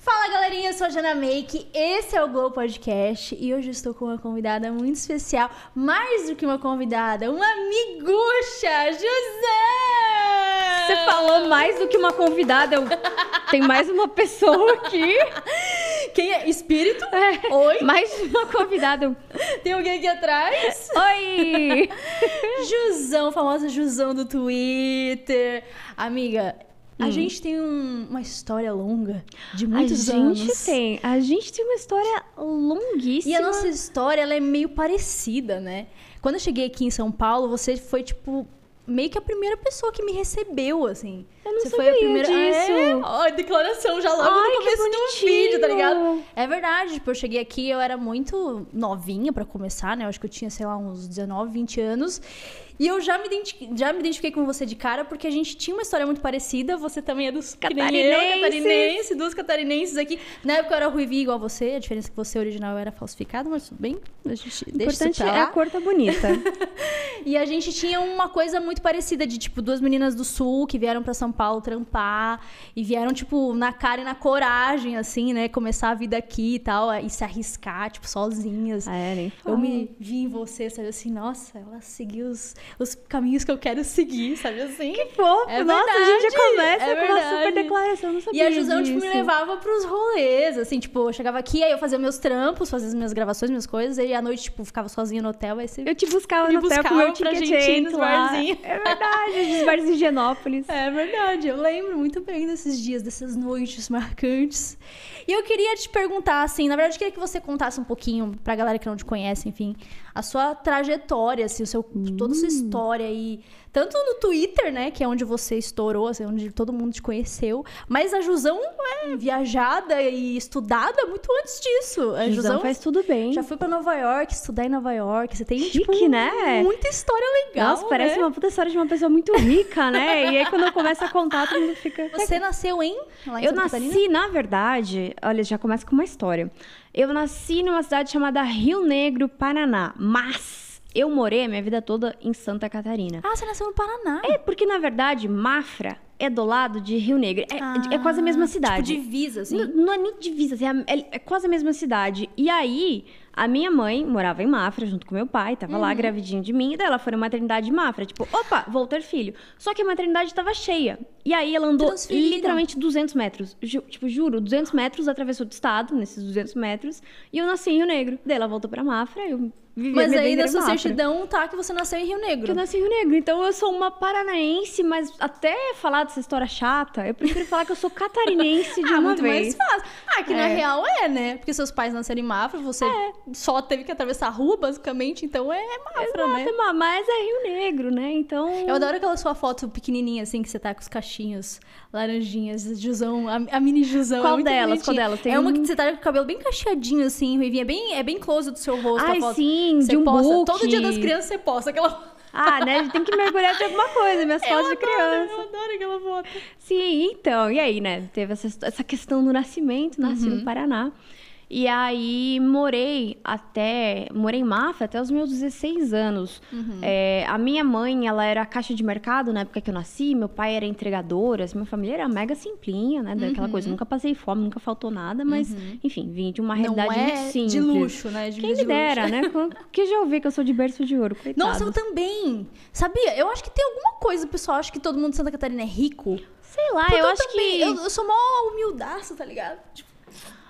Fala galerinha, eu sou a Jana Make, esse é o Glow Podcast e hoje estou com uma convidada muito especial, mais do que uma convidada, uma miguxa, José! Você falou mais do que uma convidada, eu... tem mais uma pessoa aqui. Quem é? Espírito? É, Oi? Mais uma convidada. Tem alguém aqui atrás? Oi! Jusão, famosa Jusão do Twitter. Amiga, a gente tem um- uma história longa de muitos a gente anos. tem, a gente tem uma história longuíssima. E a nossa história, ela é meio parecida, né? Quando eu cheguei aqui em São Paulo, você foi, tipo, meio que a primeira pessoa que me recebeu, assim. Eu não você sabia foi a primeira. disso. É, ó, declaração já logo Ai, no começo do vídeo, tá ligado? É verdade, tipo, eu cheguei aqui, eu era muito novinha pra começar, né? Eu acho que eu tinha, sei lá, uns 19, 20 anos. E eu já me, identifiquei, já me identifiquei com você de cara, porque a gente tinha uma história muito parecida. Você também é dos nem eu, Catarinenses. catarinense, duas catarinenses aqui. Na época eu era ruivinha igual você, a diferença é que você original era falsificado, mas tudo bem. A gente O deixa importante é a cor tá bonita. E a gente tinha uma coisa muito parecida de, tipo, duas meninas do sul que vieram pra São Paulo trampar e vieram, tipo, na cara e na coragem, assim, né? Começar a vida aqui e tal, e se arriscar, tipo, sozinhas. Ah, é, nem Eu me vi em você, sabe assim, nossa, ela seguiu os, os caminhos que eu quero seguir, sabe assim? Que fofo! É Nossa, a gente já verdade, começa é com uma super verdade. declaração, não E sabia a Jusão, tipo, me levava pros rolês, assim, tipo, eu chegava aqui, aí eu fazia meus trampos, fazia as minhas gravações, minhas coisas, e à noite, tipo, ficava sozinha no hotel, aí você... Eu te buscava no hotel com buscava meu pra ticket gente ir nos lá. barzinhos. É verdade, nos barzinhos de Genópolis. É verdade, eu lembro muito bem desses dias, dessas noites marcantes. E eu queria te perguntar, assim, na verdade, eu queria que você contasse um pouquinho pra galera que não te conhece, enfim, a sua trajetória, assim, o seu, toda a sua história aí. Tanto no Twitter, né, que é onde você estourou, assim, onde todo mundo te conheceu, mas a Jusão é viajada e estudada muito antes disso. A Jusão Jusão faz tudo bem. já foi pra Nova York, estudar em Nova York. Você tem, Chique, tipo, né? muita história legal, Nossa, parece né? uma puta história de uma pessoa muito rica, né? E aí quando eu começo a contar, todo mundo fica. Você nasceu em? Em Eu nasci, Catarina? na verdade, olha, já começa com uma história. Eu nasci numa cidade chamada Rio Negro, Paraná, mas eu morei a minha vida toda em Santa Catarina. Ah, você nasceu no Paraná. É porque, na verdade, Mafra é do lado de Rio Negro. É, é quase a mesma cidade. Tipo, divisa, assim. N- Não é nem divisa, assim, é, é- é quase a mesma cidade. E aí, a minha mãe morava em Mafra junto com meu pai, tava Uhum. lá gravidinha de mim, e daí ela foi na maternidade de Mafra, tipo, opa, vou ter filho. Só que a maternidade tava cheia. E aí ela andou literalmente 200 metros. Ju- tipo, juro, 200 metros, atravessou do estado, nesses 200 metros, e eu nasci em Rio Negro. Daí ela voltou pra Mafra, eu vivi Mas aí na sua certidão tá que você nasceu em Rio Que Negro. eu nasci em Rio Negro, então eu sou uma paranaense, mas até falar dessa história chata, eu prefiro falar que eu sou catarinense de ah, uma muito vez. mais fácil. Ah, que na É. real é, né? Porque seus pais nasceram em Mafra, você só teve que atravessar a rua, basicamente, então é Mafra, né? Exato, ma- mas é Rio Negro, né? Então. Eu adoro aquela sua foto pequenininha, assim, que você tá com os cachinhos laranjinhas, Jusão, a, a mini Jusão. Qual é delas? bonitinha. Qual delas? Tem é uma um- que você tá com o cabelo bem cacheadinho, assim, ruivinha. É bem, é bem close do seu rosto Ai, sim, Você de um posta. book. Todo dia das crianças você posta aquela Ah, né? A gente tem que mergulhar de alguma coisa, minhas Eu fotos de adoro, criança. Eu adoro aquela foto. Sim, então, e aí, né? Teve essa, essa questão do nascimento, nasci Uhum. no Paraná. E aí morei até. Morei em Mafra até os meus 16 anos. Uhum. É, a minha mãe, ela era caixa de mercado na época que eu nasci, meu pai era entregador, assim, minha família era mega simplinha, né? Daquela Uhum. coisa. Nunca passei fome, nunca faltou nada, mas, enfim, vim de uma Não realidade é muito simples. de luxo, né? De Quem me dera, luxo. né? Que já ouvi que eu sou de berço de ouro, coitado. Nossa, eu também. Sabia? Eu acho que tem alguma coisa, pessoal acha que todo mundo de Santa Catarina é rico. Sei lá, Porque eu, acho também, que. Eu, eu sou mó humildaço, tá ligado? Tipo, eu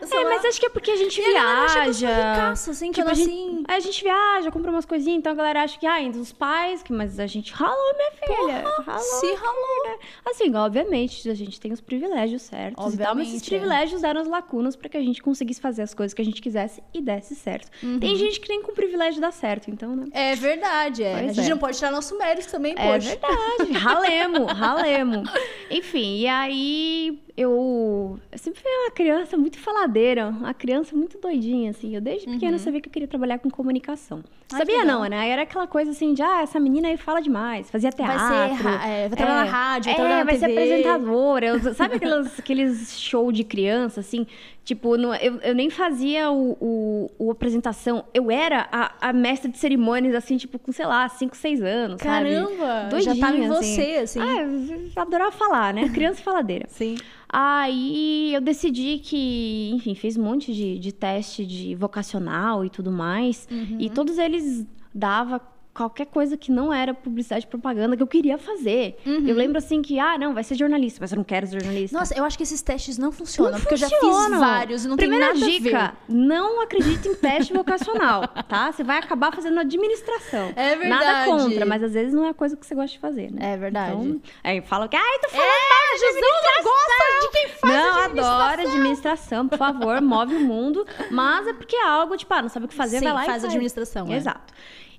É, mas acho que é porque a gente eu sou viaja. assim, Tipo, a gente-. Aí a gente viaja, compra umas coisinhas, então a galera acha que, ah, entre os pais, que, mas a gente ralou, minha filha. ralou. se ralou. Assim, obviamente, a gente tem os privilégios certos e tal, mas esses Obviamente, é. privilégios deram as lacunas pra que a gente conseguisse fazer as coisas que a gente quisesse e desse certo. Uhum. Tem gente que nem com privilégio dá certo, então, né? É verdade, é. Pois a gente é. não pode tirar nosso mérito também, É poxa. verdade, ralemos, ralemos. Enfim, e aí eu, eu sempre fui uma criança muito faladeira, uma criança muito doidinha, assim. Eu desde pequena Uhum. sabia que eu queria trabalhar com comunicação. Ai, sabia não, né? Era aquela coisa assim de, ah, essa menina aí fala demais, fazia teatro. Vai ser, é, vai trabalhar na rádio, vai é, trabalhar na vai ser TV. apresentadora. Eu- sabe aqueles, aqueles show de criança, assim? Tipo, no- eu, eu nem fazia o, o, o apresentação. Eu era a, a mestra de cerimônias, assim, tipo, com, sei lá, 5, 6 anos, sabe? Caramba! já tava em Doidinha, você, assim. Ah, eu adorava falar, né? Criança faladeira. Sim. Aí eu decidi que, enfim, fiz um monte de, de teste de vocacional e tudo mais. Uhum. E todos eles dava qualquer coisa que não era publicidade e propaganda que eu queria fazer. Uhum. Eu lembro assim que, ah, não, vai ser jornalista, mas eu não quero ser jornalista. Nossa, eu acho que esses testes não funcionam, Não porque eu já fiz funcionam. vários e não Primeira tem nada dica, a ver. não acredite em teste vocacional, tá? Você vai acabar fazendo administração. É Nada verdade. contra, mas às vezes não é a coisa que você gosta de fazer, né? É verdade. Então, aí falam que, ai, tu falando É, Jesus não gosta de quem faz não, administração. adora administração, por favor, move o mundo. Mas é porque é algo, tipo, ah, não sabe o que fazer, Sim, vai lá faz e administração, é.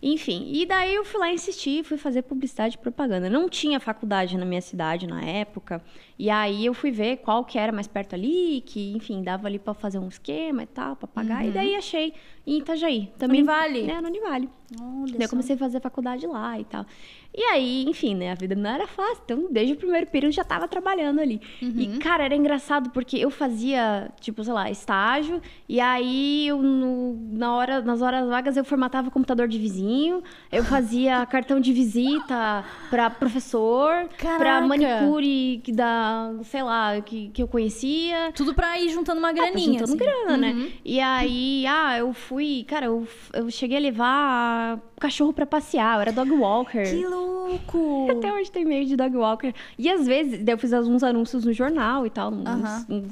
Enfim, e daí eu fui lá insistir, fui fazer publicidade e propaganda. Não tinha faculdade na minha cidade na época. E aí eu fui ver qual que era mais perto ali, que, enfim, dava ali pra fazer um esquema e tal, pra pagar. E daí achei em Itajaí. Também, Univale? É, no Univale. Olha Daí eu comecei a fazer faculdade lá e tal. E aí, enfim, né? A vida não era fácil. Então, desde o primeiro período, já tava trabalhando ali. E, cara, era engraçado porque eu fazia, tipo, sei lá, estágio. E aí, eu, no- na hora, nas horas vagas, eu formatava o computador de vizinho. Eu fazia cartão de visita pra professor. Pra Caraca! manicure que da, sei lá, que, que eu conhecia. Tudo pra ir juntando uma Ah, graninha. juntando assim. grana, né? E aí, ah, eu fui, cara, eu, eu cheguei a levar cachorro pra passear, eu era dog walker. Que louco! Até hoje tem meio de dog walker. E às vezes, eu fiz alguns anúncios no jornal e tal, uns, uns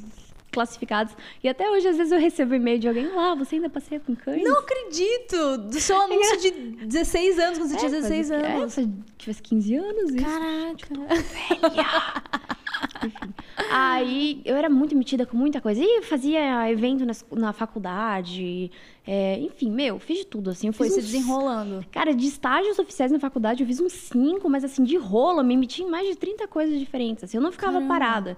classificados. E até hoje, às vezes, eu recebo e-mail de alguém, ah, você ainda passeia com cães? Não acredito! Do seu anúncio de 16 anos, quando você tinha 16 É, anos. se eu tivesse 15 anos, isso. Caraca! Enfim. Aí eu era muito metida com muita coisa. E fazia evento na, na faculdade. é, enfim, meu, fiz de tudo, assim. Eu Foi se desenrolando. Cara, de estágios oficiais na faculdade eu fiz uns cinco, mas assim, de rolo, eu me meti em mais de 30 coisas diferentes. Assim, eu não ficava Caramba. parada.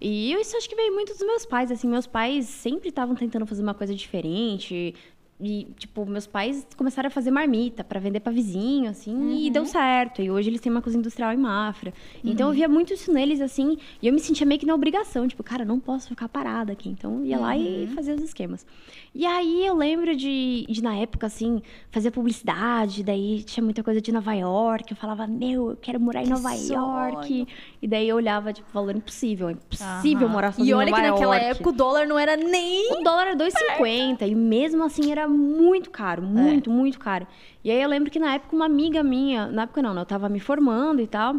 E eu, isso acho que veio muito dos meus pais, assim, meus pais sempre estavam tentando fazer uma coisa diferente. E, tipo, meus pais começaram a fazer marmita pra vender pra vizinho, assim, e deu certo. E hoje eles têm uma cozinha industrial em Mafra. Então eu via muito isso neles, assim, e eu me sentia meio que na obrigação, tipo, cara, não posso ficar parada aqui. Então ia lá e fazia os esquemas. E aí eu lembro de, de na época, assim, fazer publicidade, daí tinha muita coisa de Nova York. Eu falava, meu, eu quero morar em Que Nova sonho. York. E daí eu olhava, tipo, valor impossível. É impossível morar sozinha E olha que naquela York. época o dólar não era nem. O dólar era 2,50 e mesmo assim era muito caro, muito, muito caro. E aí eu lembro que na época uma amiga minha, na época não, né, eu tava me formando e tal.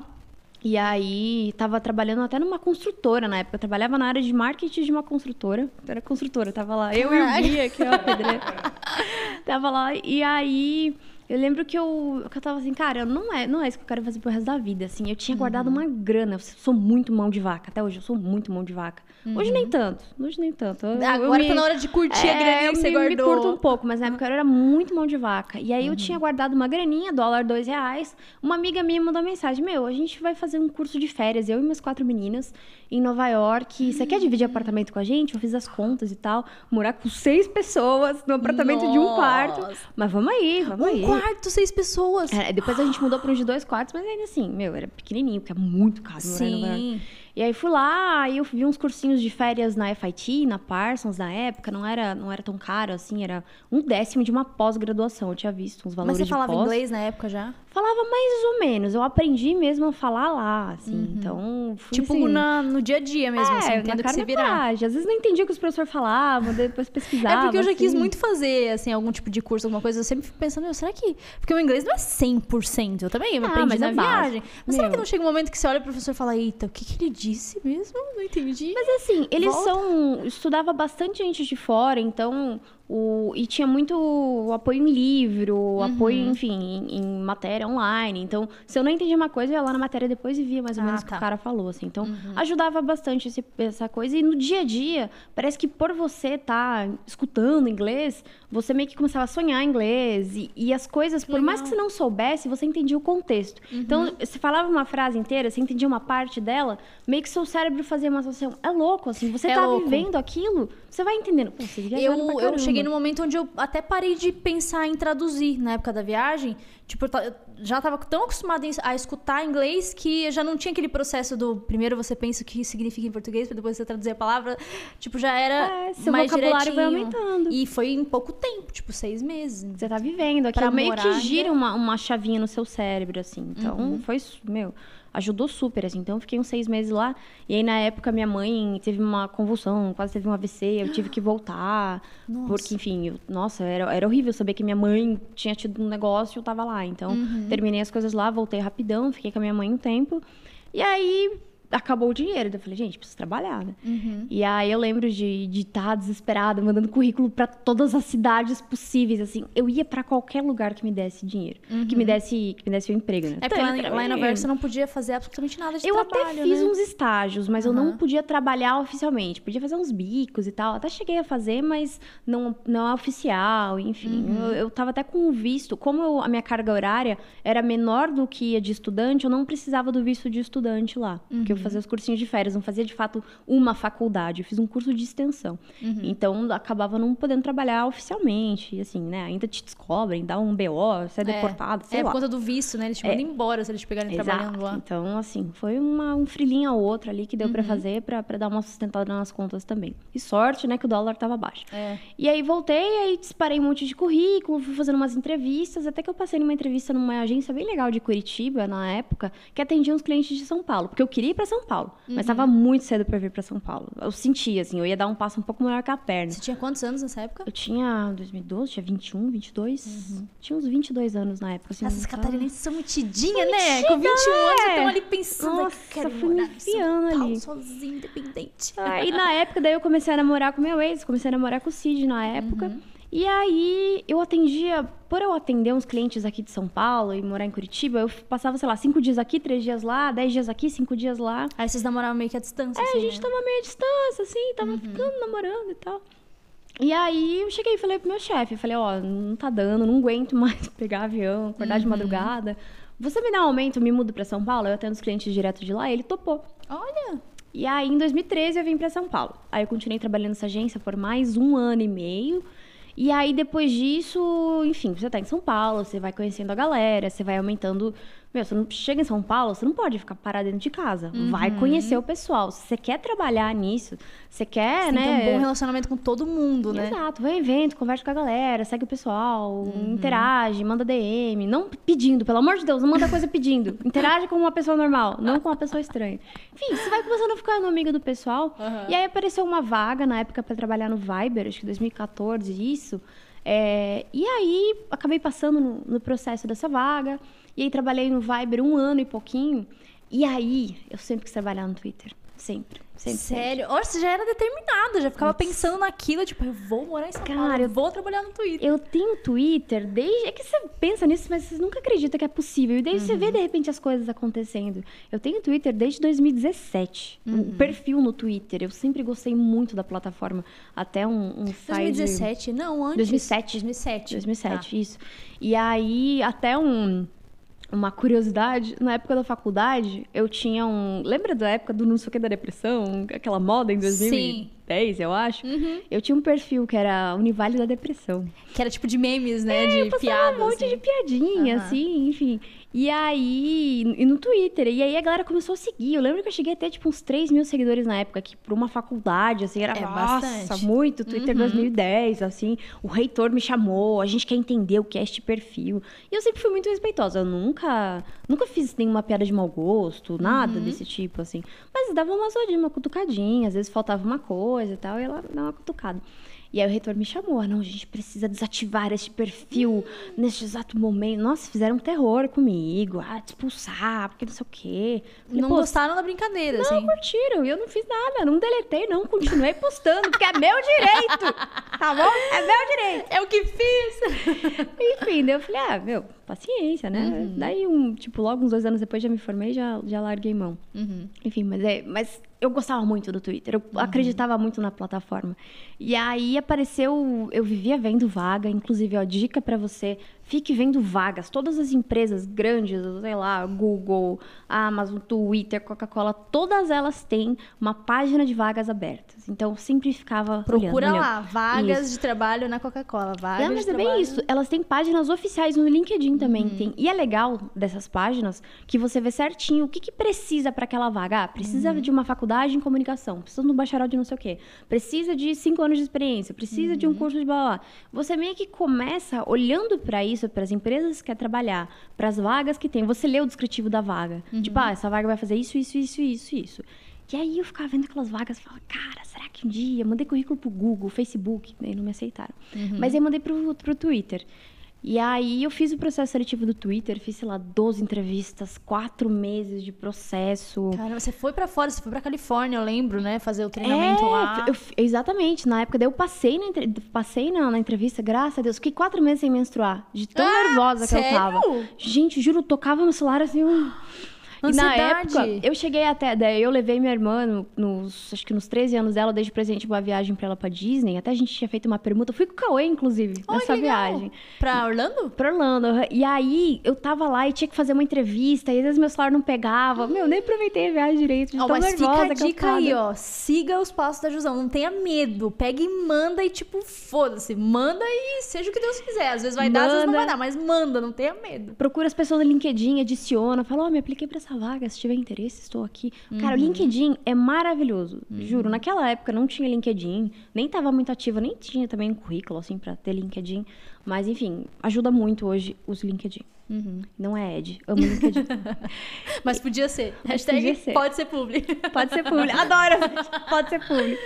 E aí tava trabalhando até numa construtora na época, eu trabalhava na área de marketing de uma construtora. Eu era construtora, tava lá, eu e o. Bia, que é o pedreiro. tava lá e aí eu lembro que eu, que eu tava assim, cara, não é, não é isso que eu quero fazer pro resto da vida, assim. Eu tinha guardado Uhum. uma grana, eu sou muito mão de vaca, até hoje eu sou muito mão de vaca. Hoje nem tanto, hoje nem tanto. Eu- eu Uhum. Agora me- tá na hora de curtir a é, graninha eu que você me, me guardou. curto um pouco, mas na época eu era muito mão de vaca. E aí eu Uhum. tinha guardado uma graninha, dólar dois reais. Uma amiga minha mandou mensagem: Meu, a gente vai fazer um curso de férias, eu e minhas quatro meninas, em Nova York. Você quer dividir apartamento com a gente? Eu fiz as contas e tal. Morar com seis pessoas no apartamento de um quarto. Nossa. Mas vamos aí, vamos aí. Um quarto, seis pessoas. É, depois a gente mudou para um de dois quartos, mas ainda assim, meu, era pequenininho, porque é muito caro. Sim. E aí fui lá, aí eu vi uns cursinhos de férias na FIT, na Parsons, na época, não era, não era tão caro assim, era um décimo de uma pós-graduação, eu tinha visto uns valores Mas você falava pós. inglês na época já? Falava mais ou menos, eu aprendi mesmo a falar lá, assim, então fui Tipo assim, na- no dia a dia mesmo, é, assim, tendo que se virar. coragem. Às vezes não entendia o que os professores falavam, depois pesquisava. É porque eu já quis assim. muito fazer, assim, algum tipo de curso, alguma coisa. Eu sempre fico pensando, será que. Porque o inglês não é 100%. Eu também eu Ah, aprendi mas na é base. viagem. Mas será Meu. que não chega um momento que você olha pro professor e fala, eita, o que, que ele disse mesmo? Não entendi. Mas assim, eles Volta. são. Estudava bastante gente de fora, então O, e tinha muito apoio em livro, apoio, enfim, em, em matéria online. Então, se eu não entendia uma coisa, eu ia lá na matéria depois e via mais ou Ah, menos o que tá. o cara falou, assim. Então, ajudava bastante esse- essa coisa. E no dia a dia, parece que por você estar escutando inglês, você meio que começava a sonhar inglês. E, e as coisas, por mais que você não soubesse, você entendia o contexto. Então, você falava uma frase inteira, você entendia uma parte dela, meio que seu cérebro fazia uma associação. É louco, assim. Você É tá louco. vivendo aquilo, você vai entendendo. Pô, você Eu, eu caramba. Cheguei no momento onde eu até parei de pensar em traduzir na época da viagem. Tipo, eu já tava tão acostumada a escutar inglês que eu já não tinha aquele processo do primeiro você pensa o que significa em português, depois você traduzir a palavra. Tipo, já era É, seu mais vocabulário vai direitinho. aumentando. E foi em pouco tempo, tipo, seis meses. Você tá vivendo aquilo, meio morar, que gira uma, uma chavinha no seu cérebro, assim. Então, Uhum. foi, meu, ajudou super, assim. Então, eu fiquei uns seis meses lá. E aí, na época, minha mãe teve uma convulsão, quase teve um AVC, eu tive que voltar. Nossa. Porque, enfim, eu- nossa, era, era horrível saber que minha mãe tinha tido um negócio e eu tava lá. Então, Uhum. terminei as coisas lá, voltei rapidão, fiquei com a minha mãe um tempo. E aí, acabou o dinheiro. Daí Eu falei, gente, preciso trabalhar, né? Uhum. E aí eu lembro de estar desesperada, mandando currículo pra todas as cidades possíveis, assim. Eu ia pra qualquer lugar que me desse dinheiro, que me desse, que me desse o emprego, né? É porque lá, em- lá em Nova York você não podia fazer absolutamente nada de eu trabalho, até fiz né? uns estágios, mas eu não podia trabalhar oficialmente. Podia fazer uns bicos e tal. Até cheguei a fazer, mas não, não é oficial, enfim. Uhum. Eu, eu tava até com o visto. Como eu- a minha carga horária era menor do que a de estudante, eu não precisava do visto de estudante lá. Porque eu Uhum. fazia os cursinhos de férias, não fazia de fato uma faculdade. Eu fiz um curso de extensão. Uhum. Então, acabava não podendo trabalhar oficialmente. Assim, né? Ainda te descobrem, dá um BO, você é, deportado, sei é lá. por conta do visto, né? Eles te mandam embora se eles pegarem trabalhando lá. Então, assim, foi uma, um frilinho ou outro ali que deu Uhum. pra fazer pra, pra dar uma sustentada nas contas também. E sorte, né, que o dólar tava baixo. É. E aí voltei, aí disparei um monte de currículo, fui fazendo umas entrevistas, até que eu passei numa entrevista numa agência bem legal de Curitiba, na época, que atendia uns clientes de São Paulo. Porque eu queria ir pra São Paulo, Uhum. mas tava muito cedo pra vir pra São Paulo. Eu sentia, assim, eu ia dar um passo um pouco maior que a perna. Você tinha quantos anos nessa época? Eu tinha 2012, tinha 21, 22. Tinha uns 22 anos na época. Assim, Uhum. Essas tava- catarinenses são mitidinhas, né? Com 21 anos, é. estão ali pensando. Nossa, "Ai, quero fui me morar São enfiando Paulo, ali." sozinha, independente. Aí na época, daí eu comecei a namorar com meu ex, comecei a namorar com o Cid na época. Uhum. E aí eu atendia, por eu atender uns clientes aqui de São Paulo e morar em Curitiba, eu passava, sei lá, cinco dias aqui, três dias lá, dez dias aqui, cinco dias lá. Aí vocês namoravam meio que à distância, É, assim, a gente né? tava meio à distância, assim, Uhum. tava ficando, namorando e tal. E aí eu cheguei e falei pro meu chefe, falei, ó, não tá dando, não aguento mais pegar avião, acordar Uhum. de madrugada. Você me dá um aumento, me mudo pra São Paulo, eu atendo os clientes direto de lá, ele topou. Olha, E aí, em 2013, eu vim pra São Paulo. Aí, eu continuei trabalhando nessa agência por mais um ano e meio. E aí, depois disso, enfim, você tá em São Paulo, você vai conhecendo a galera, você vai aumentando. Meu, você não chega em São Paulo, você não pode ficar parado dentro de casa. Vai conhecer o pessoal. Se você quer trabalhar nisso, você quer, você tem né? ter um bom relacionamento com todo mundo, né? Exato, vai em evento, conversa com a galera, segue o pessoal, Uhum. interage, manda DM. Não pedindo, pelo amor de Deus, não manda coisa pedindo. Interage com uma pessoa normal, não com uma pessoa estranha. Enfim, você vai começando a ficar no amigo do pessoal. Aham. E aí apareceu uma vaga na época pra trabalhar no Viber, acho que 2014, isso. É, e aí acabei passando no, no processo dessa vaga. E aí trabalhei no Viber um ano e pouquinho. E aí eu sempre quis trabalhar no Twitter. Sempre. sempre sempre. Sério? Olha, você já era determinada, já ficava pensando naquilo, tipo, eu vou morar em São Paulo, Cara, eu vou trabalhar no Twitter. Eu tenho Twitter desde. É que você pensa nisso, mas você nunca acredita que é possível. E daí você vê, de repente, as coisas acontecendo. Eu tenho Twitter desde 2017. Um perfil no Twitter. Eu sempre gostei muito da plataforma. Até um, um site. 2017? Não, antes. 2007. 2007. 2007, isso. E aí, até um. Uma curiosidade, na época da faculdade, eu tinha um. Lembra da época do não sei o que da depressão? Aquela moda em 2010, eu acho? Uhum. Eu tinha um perfil que era Univale da Depressão. Que era tipo de memes, né? de Postava piadas. um monte assim. de piadinha, Aham. assim, enfim. E aí, e no Twitter. E aí a galera começou a seguir. Eu lembro que eu cheguei a ter, tipo, uns 3 mil seguidores na época, que por uma faculdade, assim, era É nossa, bastante. muito. Twitter 2010, assim. O reitor me chamou, a gente quer entender o que é este perfil. E eu sempre fui muito respeitosa. Eu nunca, nunca fiz nenhuma piada de mau gosto, nada desse tipo, assim. Mas dava uma zoadinha, uma cutucadinha. Às vezes faltava uma coisa e tal, e ela dava uma cutucada. E aí o reitor me chamou, ah, não, a gente precisa desativar este perfil neste exato momento. Nossa, fizeram um terror comigo, ah, te expulsar, porque não sei o quê. Falei, Não "Pô, gostaram da brincadeira, não, assim. curtiram. E eu não fiz nada, não deletei, não. Continuei postando, porque é meu direito. Tá bom? É meu direito. É o que fiz! Enfim, daí eu falei, ah, meu, paciência, né? Daí, um, tipo, logo uns dois anos depois já me formei já já larguei mão. Enfim, mas, é, mas eu gostava muito do Twitter, eu acreditava muito na plataforma. E aí apareceu, eu vivia vendo vaga, inclusive, ó, dica pra você, fique vendo vagas. Todas as empresas grandes, sei lá, Google, Amazon, Twitter, Coca-Cola, todas elas têm uma página de vagas abertas. Então, sempre ficava Procura olhando, lá, olhando. vagas Isso. de trabalho na Coca-Cola. Vagas Não, mas de é bem trabalho... isso. Elas têm páginas oficiais no LinkedIn também. Tem. E é legal dessas páginas que você vê certinho o que, que precisa para aquela vaga. Ah, precisa de uma faculdade em comunicação, precisa de um bacharel de não sei o quê, precisa de cinco anos de experiência, precisa de um curso de blá. blá. Você meio que começa olhando para isso, para as empresas que quer trabalhar, para as vagas que tem. Você lê o descritivo da vaga. Tipo, ah, essa vaga vai fazer isso, isso, isso, isso, isso. E aí eu ficava vendo aquelas vagas e falava, cara, será que um dia? Mandei currículo pro Google, Facebook, daí não me aceitaram. Mas aí mandei pro, pro Twitter. E aí eu fiz o processo seletivo do Twitter, fiz, sei lá, 12 entrevistas, quatro meses de processo. Cara, você foi pra fora, você foi pra Califórnia, eu lembro, né? Fazer o treinamento É, lá. eu- exatamente, na época daí eu passei na, passei na, na entrevista, graças a Deus, fiquei quatro meses sem menstruar, de tão Ah, nervosa que eu sério? tava. Gente, juro, eu tocava no celular assim, um... E na época, eu cheguei até. Daí eu levei minha irmã no- nos. Acho que nos 13 anos dela, eu dei de presente uma viagem pra ela pra Disney. Até a gente tinha feito uma permuta. Eu fui com o Cauê, inclusive, Olha, nessa viagem. Pra Orlando? Pra Orlando. E aí, eu tava lá e tinha que fazer uma entrevista. E às vezes meu celular não pegava. Meu, nem aproveitei a viagem direito. De Ó, tão mas fica nervosa a que eu dica aí, tava. ó. Siga os passos da Jusão. Não tenha medo. Pega e manda e, tipo, foda-se. Manda e seja o que Deus quiser. Às vezes vai dar, às vezes não Manda. vai dar. Mas manda, não tenha medo. Procura as pessoas no LinkedIn, adiciona, fala, ó, me apliquei pra essa vaga, se tiver interesse, estou aqui. Cara, o LinkedIn é maravilhoso, juro. Naquela época não tinha LinkedIn, nem tava muito ativa, nem tinha também um currículo, assim, pra ter LinkedIn. Mas, enfim, ajuda muito hoje os LinkedIn. Não é Ed, amo LinkedIn. Mas podia ser. Hashtag podia ser. pode ser publi. Pode ser público. Adoro. Pode ser público.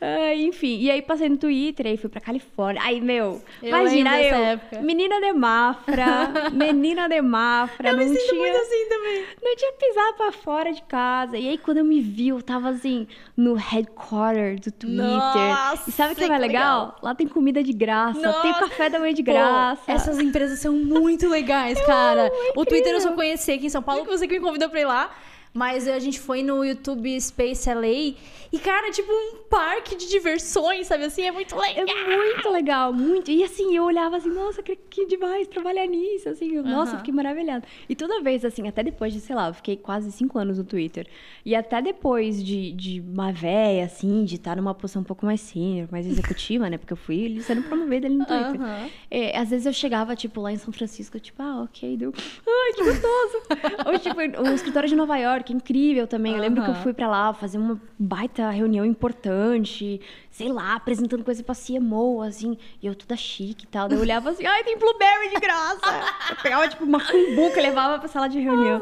Ah, enfim, e aí passei no Twitter, aí fui pra Califórnia. Aí, meu, Eu imagina eu, época. menina de Mafra, menina de Mafra, não tinha, assim também. não tinha pisado pra fora de casa. E aí, quando eu me vi, eu tava assim, no headquarter do Twitter. Nossa, e sabe o que é mais legal? legal. Lá tem comida de graça, tem Nossa. café da manhã de Pô, graça. essas empresas são muito legais, cara. amo, é o Twitter eu só conheci aqui em São Paulo, que você que me convidou pra ir lá. Mas a gente foi no YouTube Space LA e, cara, é tipo um parque de diversões, sabe assim? É muito legal. É muito legal, muito. E assim, eu olhava assim, nossa, que, demais trabalhar nisso, assim. eu- Nossa, fiquei maravilhada. E toda vez, assim, até depois de, sei lá, eu fiquei quase cinco anos no Twitter. E até depois de, de uma véia, assim, de estar numa posição um pouco mais senior, mais executiva, né? Porque eu fui sendo promovida ali no Twitter. Aham. É, às vezes eu chegava, tipo, lá em São Francisco, tipo, ah, ok, deu. Ai, que gostoso! Ou, tipo, o escritório de Nova York, incrível também. Eu lembro que eu fui pra lá fazer uma baita reunião importante, sei lá, apresentando coisa pra CMO, assim, e eu toda chique e tal. Daí eu olhava assim, ai, tem Blueberry de graça! Eu pegava, tipo, uma cumbuca e levava pra sala de reunião.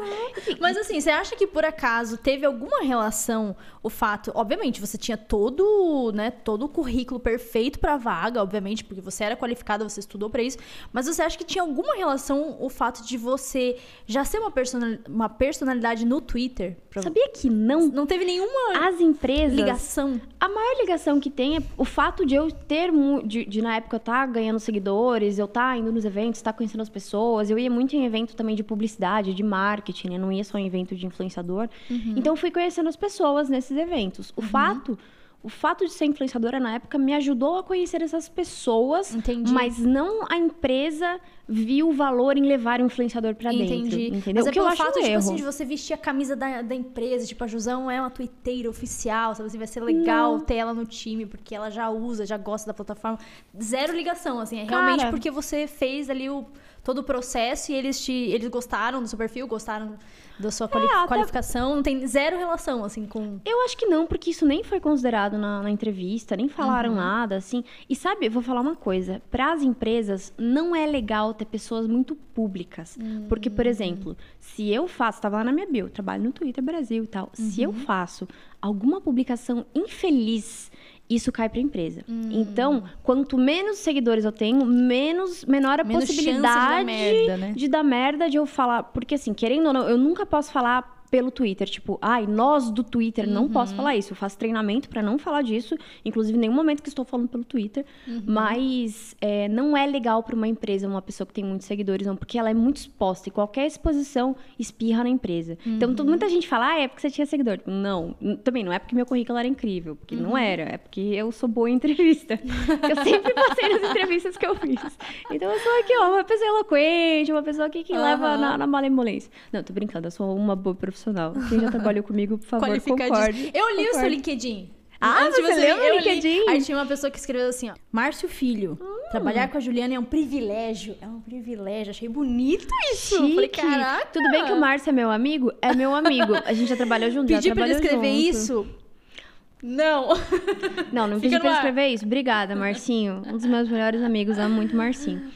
Mas assim, você acha que por acaso teve alguma relação o fato, obviamente, você tinha todo, né, todo o currículo perfeito pra vaga, obviamente, porque você era qualificada, você estudou pra isso, mas você acha que tinha alguma relação o fato de você já ser uma, personal, uma personalidade no Twitter? Pra- Sabia que não? Não teve nenhuma As empresas. ligação? A maior ligação que tem é o fato de eu ter, de, de na época eu estar ganhando seguidores, eu estar indo nos eventos, estar conhecendo as pessoas. Eu ia muito em evento também de publicidade, de marketing, né? Não ia só em evento de influenciador. Então eu fui conhecendo as pessoas nesses eventos. O fato. O fato de ser influenciadora na época me ajudou a conhecer essas pessoas, Entendi. mas não a empresa viu o valor em levar o influenciador pra dentro. Entendi. Entendeu? Mas o é que eu pelo acho fato, um tipo erro. assim, de você vestir a camisa da, da empresa. Tipo, a Jusão é uma twitteira oficial, sabe? Assim, vai ser legal Não. ter ela no time, porque ela já usa, já gosta da plataforma. Zero ligação, assim. É Cara. realmente porque você fez ali o, todo o processo e eles te. Eles gostaram do seu perfil, gostaram da sua quali- até- qualificação. Não tem zero relação, assim, com. Eu acho que não, porque isso nem foi considerado na, na entrevista, nem falaram Uhum. nada, assim. E sabe, eu vou falar uma coisa: para as empresas, não é legal ter pessoas muito públicas. Porque, Hum. por exemplo, se eu faço, tava lá na minha bio, trabalho no Twitter Brasil e tal. Se Uhum. eu faço alguma publicação infeliz isso cai para a empresa. Então, quanto menos seguidores eu tenho, menos menor a Menos chance de dar possibilidade merda, né? de dar merda, de eu falar. Porque, assim, querendo ou não, eu nunca posso falar pelo Twitter, tipo, ai, nós do Twitter, não posso Uhum. falar isso. Eu faço treinamento pra não falar disso, inclusive em nenhum momento que estou falando pelo Twitter. Uhum. Mas é, não é legal pra uma empresa, uma pessoa que tem muitos seguidores, não, porque ela é muito exposta e qualquer exposição espirra na empresa. Então, Uhum. tu- muita gente fala, ah, é porque você tinha seguidor. Não, também não é porque meu currículo era incrível, porque Uhum. não era, é porque eu sou boa em entrevista. eu sempre passei nas entrevistas que eu fiz. Então, eu sou aqui, ó, uma pessoa eloquente, uma pessoa aqui que leva na, na malemolência. Não, tô brincando, eu sou uma boa profissional. Quem já trabalhou comigo, por favor, concorde. Eu li o seu concorde. LinkedIn. Ah, Antes de você leu meu eu li. LinkedIn? Aí tinha uma pessoa que escreveu assim, ó. Márcio Filho, Hum. trabalhar com a Juliana é um privilégio. É um privilégio. Achei bonito isso. Chique. Falei, caraca. Tudo bem que o Márcio é meu amigo? É meu amigo. A gente já trabalhou junto, Pedi pra ele escrever junto. isso? Não. Não, não Fica pedi pra ele escrever isso. Obrigada, Marcinho. Um dos meus melhores amigos, amo muito Marcinho.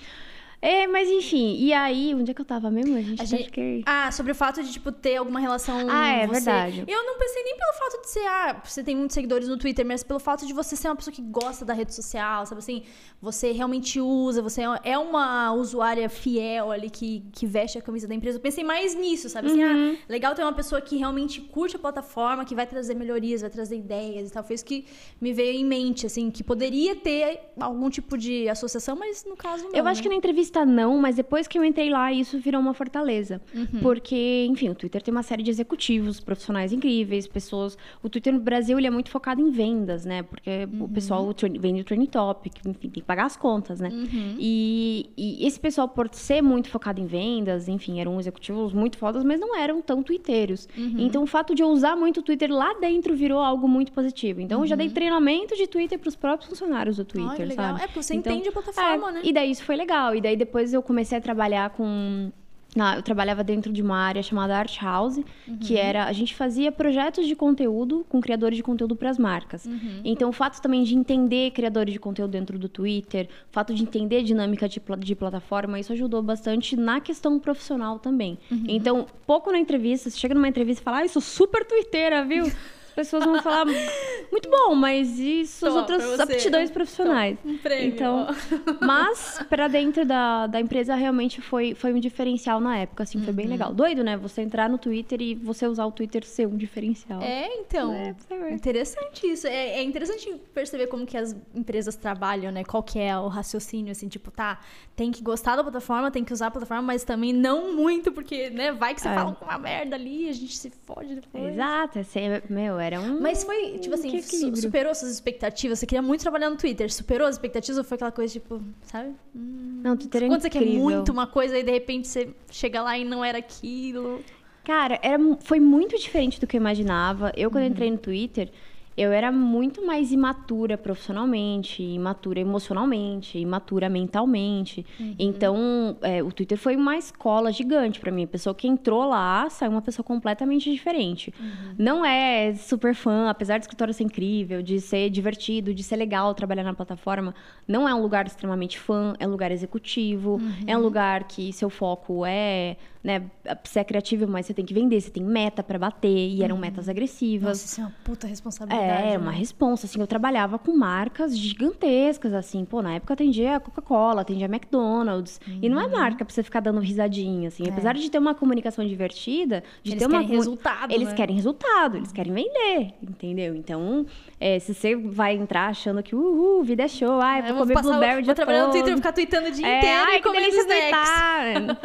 É, mas enfim, e aí, onde é que eu tava mesmo? A gente, A até gente- fiquei... Ah, sobre o fato de, tipo, ter alguma relação. Ah, é você- verdade. Eu não pensei nem pelo fato de ser, ah, você tem muitos seguidores no Twitter, mas pelo fato de você ser uma pessoa que gosta da rede social, sabe assim? Você realmente usa, você é uma usuária fiel ali que, que veste a camisa da empresa. Eu pensei mais nisso, sabe? Assim, Uhum. ah, legal ter uma pessoa que realmente curte a plataforma, que vai trazer melhorias, vai trazer ideias e tal. Foi isso que me veio em mente, assim, que poderia ter algum tipo de associação, mas no caso não. Eu acho né? que na entrevista não, mas depois que eu entrei lá, isso virou uma fortaleza. Uhum. Porque, enfim, o Twitter tem uma série de executivos, profissionais incríveis, pessoas. O Twitter no Brasil ele é muito focado em vendas, né? Porque o Uhum. pessoal trend- vende o Trending Topic, enfim, tem que pagar as contas, né? Uhum. E, e esse pessoal, por ser muito focado em vendas, enfim, eram executivos muito fodas, mas não eram tão twitteiros. Uhum. Então, o fato de eu usar muito o Twitter lá dentro virou algo muito positivo. Então, eu já dei treinamento de Twitter para os próprios funcionários do Twitter, Olha, Uhum. sabe? É, porque você Então, entende a plataforma, é, né? E daí isso foi legal. E daí depois eu comecei a trabalhar com. Ah, eu trabalhava dentro de uma área chamada Art House, que era. A gente fazia projetos de conteúdo com criadores de conteúdo para as marcas. Então, o fato também de entender criadores de conteúdo dentro do Twitter, o fato de entender a dinâmica de, de plataforma, isso ajudou bastante na questão profissional também. Então, pouco na entrevista, você chega numa entrevista e fala, ah, eu sou super twitteira, viu? As pessoas vão falar, muito bom, mas e suas Toma, outras aptidões profissionais? Um prêmio. Então, mas para dentro da, da empresa realmente foi, foi um diferencial na época, assim, foi bem Uhum. legal. Doido, né? Você entrar no Twitter e você usar o Twitter ser um diferencial. É, então. É. Interessante isso. É, é interessante perceber como que as empresas trabalham, né? Qual que é o raciocínio, assim, tipo, tá, tem que gostar da plataforma, tem que usar a plataforma, mas também não muito, porque, né, vai que você É. fala com uma merda ali, a gente se fode depois. Exato, é- meu, era um. Mas foi, tipo assim, su- superou suas expectativas? Você queria muito trabalhar no Twitter, superou as expectativas ou foi aquela coisa, tipo, sabe? Não, o Twitter é Quando você quer muito uma coisa e de repente você chega lá e não era aquilo. Cara, era, foi muito diferente do que eu imaginava. Eu, quando entrei no Twitter, eu era muito mais imatura profissionalmente, imatura emocionalmente, imatura mentalmente. Então, é, o Twitter foi uma escola gigante pra mim. A pessoa que entrou lá saiu uma pessoa completamente diferente. Não é super fã, apesar do escritório ser incrível, de ser divertido, de ser legal trabalhar na plataforma. Não é um lugar extremamente fã, é um lugar executivo, é um lugar que seu foco é, né, você é criativo, mas você tem que vender, você tem meta pra bater, e eram metas agressivas. Nossa, isso é uma puta responsabilidade. É, né? uma responsa, assim, eu trabalhava com marcas gigantescas, assim, pô, na época atendia a Coca-Cola, atendia a McDonald's, e não é Uhum. marca pra você ficar dando risadinha, assim, apesar de ter uma comunicação divertida, de É. Eles ter uma... querem resultado, Eles né? querem resultado, eles querem vender, entendeu? Então, é, se você vai entrar achando que, uhul, vida é show, ai, vou vou comer passar, blueberry o vou dia trabalhar no todo. Twitter, vou ficar tweetando o dia É, inteiro ai, e que comendo snacks.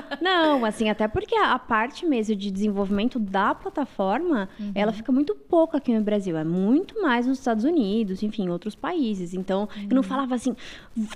Não, assim, até porque a parte mesmo de desenvolvimento da plataforma, Uhum. ela fica muito pouco aqui no Brasil. É muito mais nos Estados Unidos, enfim, em outros países. Então, eu Uhum. não falava assim,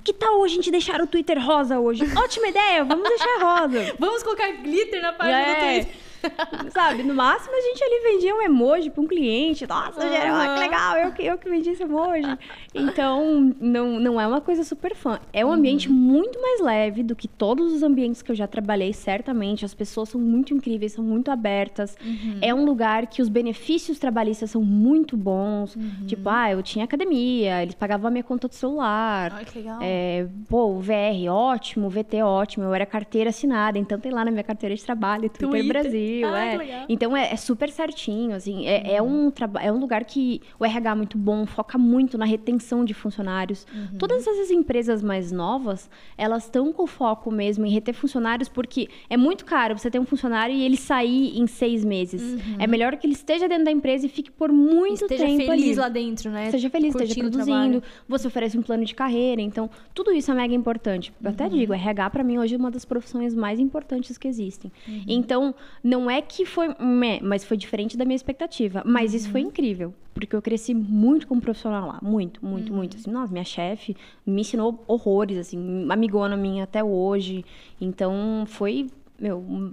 que tal a gente deixar o Twitter rosa hoje? Ótima ideia, vamos deixar rosa. Vamos colocar glitter na página do É. Twitter. Sabe, no máximo a gente ali vendia um emoji para um cliente. Nossa, Geraldo, Aham. que legal, eu que, eu que vendi esse emoji. Então, não, não é uma coisa super fã. É um ambiente Uhum. muito mais leve do que todos os ambientes que eu já trabalhei, certamente. As pessoas são muito incríveis, são muito abertas. Uhum. É um lugar que os benefícios trabalhistas são muito bons. Uhum. Tipo, ah, eu tinha academia, eles pagavam a minha conta de celular. Ai, que legal. É, pô, o VR ótimo, o VT ótimo, eu era carteira assinada, então tem lá na minha carteira de trabalho, Twitter, Twitter. Brasil. Brasil, Ah, é. Então é, é super certinho, assim, é, é um é um lugar que o RH é muito bom, foca muito na retenção de funcionários. Uhum. Todas essas empresas mais novas, elas estão com foco mesmo em reter funcionários, porque é muito caro você ter um funcionário e ele sair em seis meses. É melhor que ele esteja dentro da empresa e fique por muito Uhum. Esteja tempo feliz ali. lá dentro, né? Seja feliz, esteja Curtindo o produzindo, você oferece um plano de carreira, então tudo isso é mega importante. Eu Uhum. até digo, RH pra mim hoje é uma das profissões mais importantes que existem. Uhum. Então, não é que foi, meh, mas foi diferente da minha expectativa, mas isso Uhum. foi incrível, porque eu cresci muito como profissional lá, muito, muito, Uhum. muito. Assim, nossa, minha chefe me ensinou horrores, assim, amigona minha até hoje. Então, foi, meu,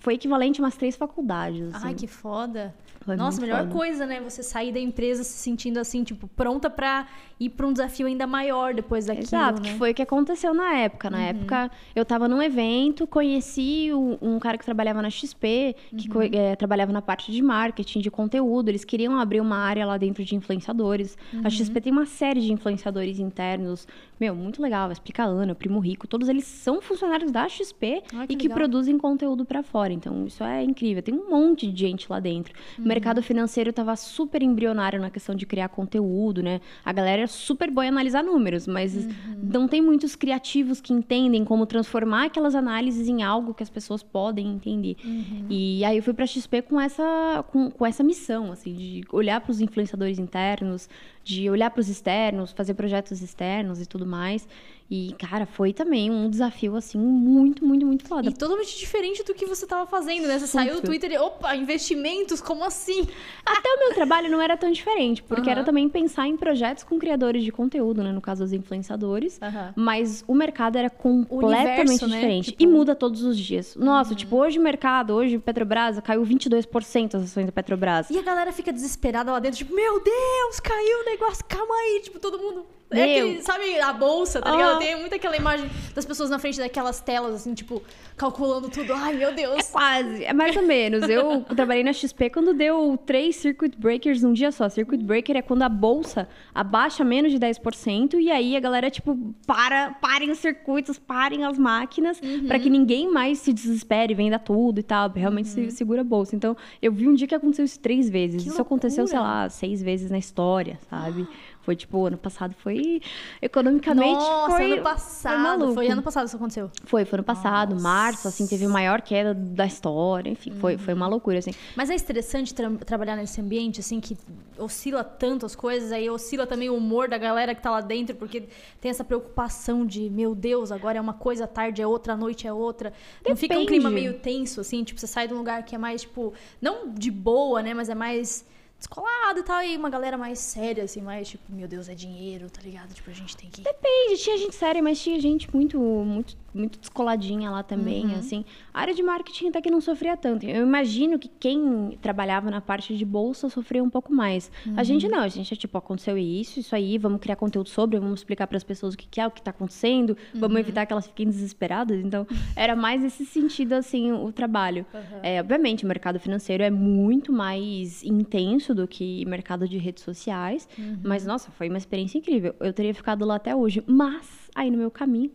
foi equivalente a umas três faculdades. Assim. Ai, que foda. Foi Nossa, muito melhor foda. coisa, né? Você sair da empresa se sentindo assim, tipo, pronta pra ir pra um desafio ainda maior depois daquilo, Exato, né? que foi o que aconteceu na época. Na época, eu tava num evento, conheci um, um cara que trabalhava na XP, que co- eh, trabalhava na parte de marketing, de conteúdo. Eles queriam abrir uma área lá dentro de influenciadores. A XP tem uma série de influenciadores internos. Meu, muito legal. Vai explicar a Ana, o Primo Rico. Todos eles são funcionários da XP Ah, que e que legal. produzem conteúdo pra fora. Então, isso é incrível. Tem um monte de gente lá dentro. Uhum. O mercado financeiro tava super embrionário na questão de criar conteúdo, né? A galera é super boa em analisar números, mas Uhum. não tem muitos criativos que entendem como transformar aquelas análises em algo que as pessoas podem entender. Uhum. E aí eu fui pra XP com essa, com, com essa missão, assim, de olhar para os influenciadores internos, de olhar para os externos, fazer projetos externos e tudo mais. E, cara, foi também um desafio, assim, muito, muito, muito foda. E totalmente diferente do que você tava fazendo, né? Você saiu do. Twitter e, opa, investimentos, como assim? Até o meu trabalho não era tão diferente, porque Aham. era também pensar em projetos com criadores de conteúdo, né? No caso, os influenciadores. Aham. Mas o mercado era completamente universo, né? diferente. Tipo- Uhum. E muda todos os dias. Nossa, tipo, hoje o mercado, hoje Petrobras, caiu 22% as ações da Petrobras. E a galera fica desesperada lá dentro, tipo, meu Deus, caiu o negócio, calma aí, tipo, todo mundo. É aquele, sabe, a bolsa, tá ligado? Ah. Tem muito aquela imagem das pessoas na frente daquelas telas, assim, tipo, calculando tudo. Ai, meu Deus. Quase, é mais ou menos. Eu trabalhei na XP quando deu três circuit breakers num dia só. Circuit breaker é quando a bolsa abaixa menos de 10% e aí a galera, tipo, para, parem os circuitos, parem as máquinas, Uhum. pra que ninguém mais se desespere, venda tudo e tal. Realmente se segura a bolsa. Então, eu vi um dia que aconteceu isso três vezes. Que isso aconteceu, sei loucura. lá, seis vezes na história, sabe? Foi tipo, ano passado foi economicamente Nossa, foi, ano passado. Foi maluco. Foi ano passado que isso aconteceu. Foi, foi ano passado, março, assim, teve a maior queda da história, enfim, foi, foi Uhum. uma loucura, assim. Mas é estressante tra- trabalhar nesse ambiente, assim, que oscila tanto as coisas, aí oscila também o humor da galera que tá lá dentro, porque tem essa preocupação de, meu Deus, agora é uma coisa, tarde é outra, noite é outra. Não fica um Depende. clima meio tenso, assim, tipo, você sai de um lugar que é mais, tipo, não de boa, né, mas é mais descolado e tal, e uma galera mais séria, assim, mais, tipo, meu Deus, é dinheiro, tá ligado? Tipo, a gente tem que... Depende, tinha gente séria, mas tinha gente muito, muito, muito descoladinha lá também, Uhum. assim. A área de marketing até que não sofria tanto. Eu imagino que quem trabalhava na parte de bolsa sofria um pouco mais. A gente Uhum. não, a gente é tipo, aconteceu isso, isso aí, vamos criar conteúdo sobre, vamos explicar para as pessoas o que que é, o que tá acontecendo, Uhum. vamos evitar que elas fiquem desesperadas. Então, era mais nesse sentido, assim, o trabalho. É, obviamente, o mercado financeiro é muito mais intenso do que mercado de redes sociais, Uhum. mas, nossa, foi uma experiência incrível. Eu teria ficado lá até hoje, mas aí no meu caminho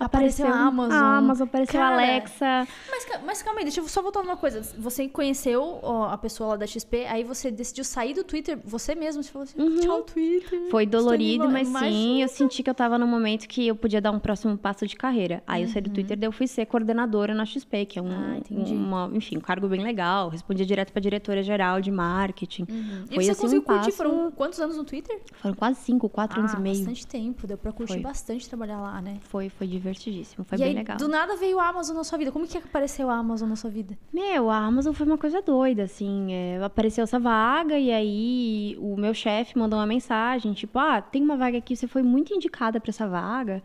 Apareceu a Amazon. a Amazon, apareceu a Alexa. Mas, mas calma aí, deixa eu só voltar numa coisa. Você conheceu ó, a pessoa lá da XP, aí você decidiu sair do Twitter, você mesmo, você falou assim, tchau, Twitter. Uhum. Foi dolorido, embora." mas sim, Imagina. eu senti que eu tava num momento que eu podia dar um próximo passo de carreira. Aí eu saí do Twitter, daí eu fui ser coordenadora na XP, que é um, Uhum. Ah, uma, enfim, um cargo bem legal. Respondia direto pra diretora geral de marketing. E Foi você assim um conseguiu curtir, passo... foram quantos anos no Twitter? Foram quase cinco, quatro anos ah, e meio. bastante tempo, deu pra curtir Foi. bastante trabalhar lá, né? Foi, foi divertidíssimo, foi e bem aí, legal. do nada veio a Amazon na sua vida. Como que apareceu a Amazon na sua vida? Meu, a Amazon foi uma coisa doida, assim. é, apareceu essa vaga e aí o meu chefe mandou uma mensagem, tipo, ah, tem uma vaga aqui, você foi muito indicada pra essa vaga.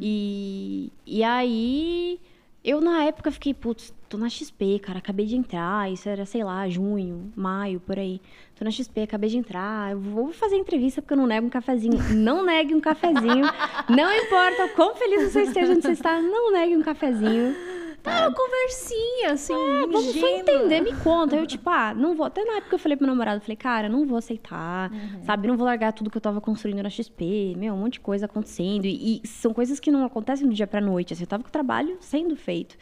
E, e aí eu na época fiquei, putz, tô na XP, cara, acabei de entrar, isso era, sei lá, junho, maio, por aí. Tô na XP, acabei de entrar, eu vou fazer entrevista porque eu não nego um cafezinho. Não negue um cafezinho. Não importa o quão feliz você esteja onde você está, não negue um cafezinho. Ah, uma conversinha, assim, Vamos só entender, me conta. Eu, tipo, ah, não vou. Até na época eu falei pro meu namorado, falei, cara, não vou aceitar, sabe? Não vou largar tudo que eu tava construindo na XP, meu, um monte de coisa acontecendo. E, e são coisas que não acontecem do dia pra noite, assim, eu tava com o trabalho sendo feito.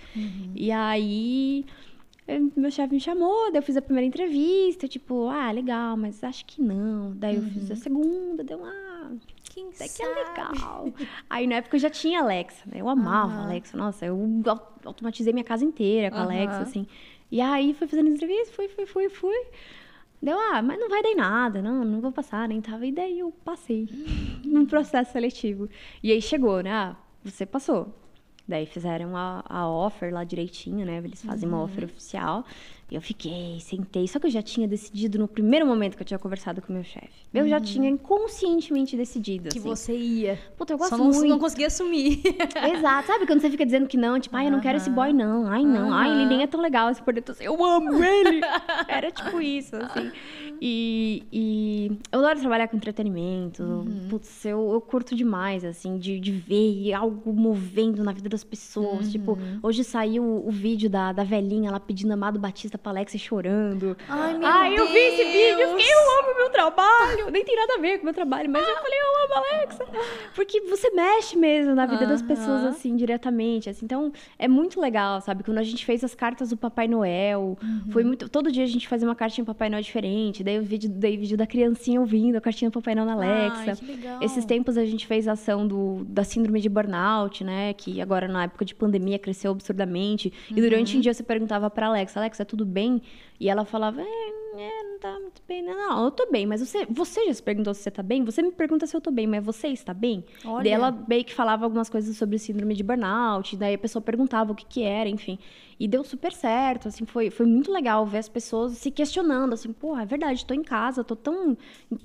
E aí. Aí meu chefe me chamou, daí eu fiz a primeira entrevista, tipo, ah, legal, mas acho que não. Daí eu fiz a segunda, deu ah, Quem até que sabe? é legal. Aí na época eu já tinha Alexa, né? Eu amava Aham. Alexa, nossa, eu au- automatizei minha casa inteira com a Alexa, assim. E aí fui fazendo entrevista, fui, fui, fui, fui. Deu, ah, mas não vai dar em nada, não, não vou passar, nem tava. E daí eu passei num processo seletivo. E aí chegou, né? Ah, você passou. Daí fizeram a, a offer lá direitinho, né? Eles fazem uma Uhum. offer oficial. Eu fiquei, sentei. Só que eu já tinha decidido no primeiro momento que eu tinha conversado com o meu chefe. Eu já tinha inconscientemente decidido. Uhum. Que assim. você ia. Puta, eu gosto Só não, muito. não conseguia assumir. Exato, sabe quando você fica dizendo que não, tipo, ai, eu não quero esse boy, não. Ai, não. Ai, ele nem é tão legal. Esse por dentro, assim, eu amo ele. Era tipo isso, assim. E, e eu adoro trabalhar com entretenimento. Uhum. Putz, eu, eu curto demais, assim, de, de ver algo movendo na vida das pessoas. Tipo, Uhum. hoje saiu o, o vídeo da, da velhinha lá pedindo Amado Batista pra Alexa chorando. Ai, meu Ai, eu vi esse vídeo, eu Deus. fiquei, eu amo meu trabalho. Nem tem nada a ver com o meu trabalho, mas eu falei, eu amo Alexa. Porque você mexe mesmo na vida das Aham. pessoas, assim, diretamente. Assim. Então, é muito legal, sabe? Quando a gente fez as cartas do Papai Noel, Uhum. foi muito. Todo dia a gente fazia uma cartinha do Papai Noel diferente. Daí o vídeo, daí vídeo da criancinha ouvindo a cartinha do Papai Noel na Alexa. Ai, que legal. Esses tempos a gente fez a ação do, da síndrome de burnout, né? Que agora na época de pandemia cresceu absurdamente. E durante um dia você perguntava pra Alexa, Alexa, tudo bem? E ela falava, é, é, não tá muito bem. Não, não, eu tô bem, mas você, você já se perguntou se você tá bem? Você me pergunta se eu tô bem, mas você está bem? Olha. Daí ela meio que falava algumas coisas sobre síndrome de burnout, daí a pessoa perguntava o que que era, enfim. E deu super certo, assim, foi, foi muito legal ver as pessoas se questionando, assim, porra, é verdade, tô em casa, tô tão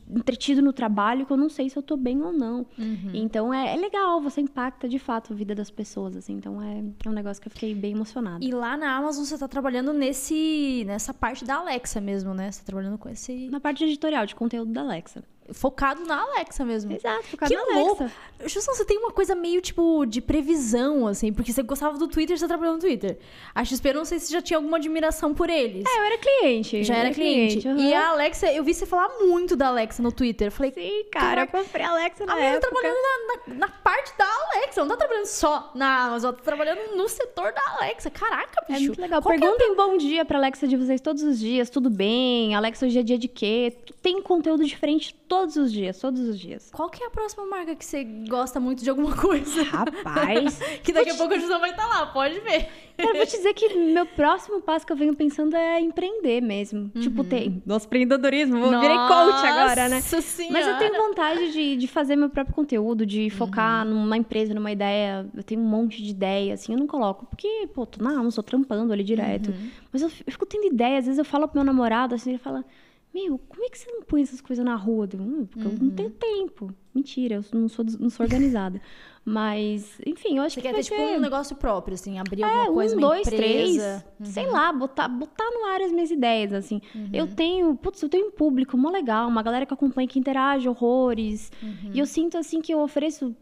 entretido no trabalho que eu não sei se eu tô bem ou não. Uhum. Então é, é legal, você impacta de fato a vida das pessoas, assim, então é, é um negócio que eu fiquei bem emocionada. E lá na Amazon você tá trabalhando nesse, nessa parte da Alexa mesmo, né? Você tá trabalhando com esse. Na parte editorial, de conteúdo da Alexa. Focado na Alexa mesmo. Exato, focado Que na Alexa. louco! Justin, você tem uma coisa meio, tipo, de previsão, assim, porque você gostava do Twitter, você tá trabalhando no Twitter. A XP, eu não sei se já tinha alguma admiração por eles. É, eu era cliente. já era cliente. aham. E a Alexa, eu vi você falar muito da Alexa no Twitter. Eu falei, Sim, cara, eu comprei a Alexa na a tá época. trabalhando na, na- na parte da Alexa, não tá trabalhando só na Amazon, tá trabalhando no setor da Alexa. Caraca, É bicho. muito legal. Qual que é Perguntem bom dia pra Alexa de vocês todos os dias. Tudo bem? Alexa, hoje é dia de quê? Tem conteúdo diferente todos os dias, todos os dias. Qual que é a próxima marca que você gosta muito de alguma coisa? Rapaz. Que daqui a pouco a Jusão vai estar lá, pode ver. Cara, eu vou te dizer que meu próximo passo que eu venho pensando é empreender mesmo. Tipo, tem. Nosso empreendedorismo. Vou virei coach agora, né? Senhora. Mas eu tenho vontade de, de fazer meu próprio conteúdo, de focar numa empresa, numa ideia. Eu tenho um monte de ideia, assim, eu não coloco. Porque, pô, tô na Amazon, tô trampando ali direto. Mas eu, eu fico tendo ideia, às vezes eu falo pro meu namorado, assim, ele fala. Meu, como é que você não põe essas coisas na rua? Eu, "Hum, porque eu não tenho tempo. Mentira, eu não sou, não sou organizada. Mas, enfim, eu acho Você que quer vai ter, tipo, um negócio próprio, assim, abrir é, alguma coisa, um, dois, empresa. três, sei lá, botar, botar no ar as minhas ideias, assim. Eu tenho, putz, eu tenho um público mó legal, uma galera que acompanha, que interage horrores. E eu sinto, assim, que eu ofereço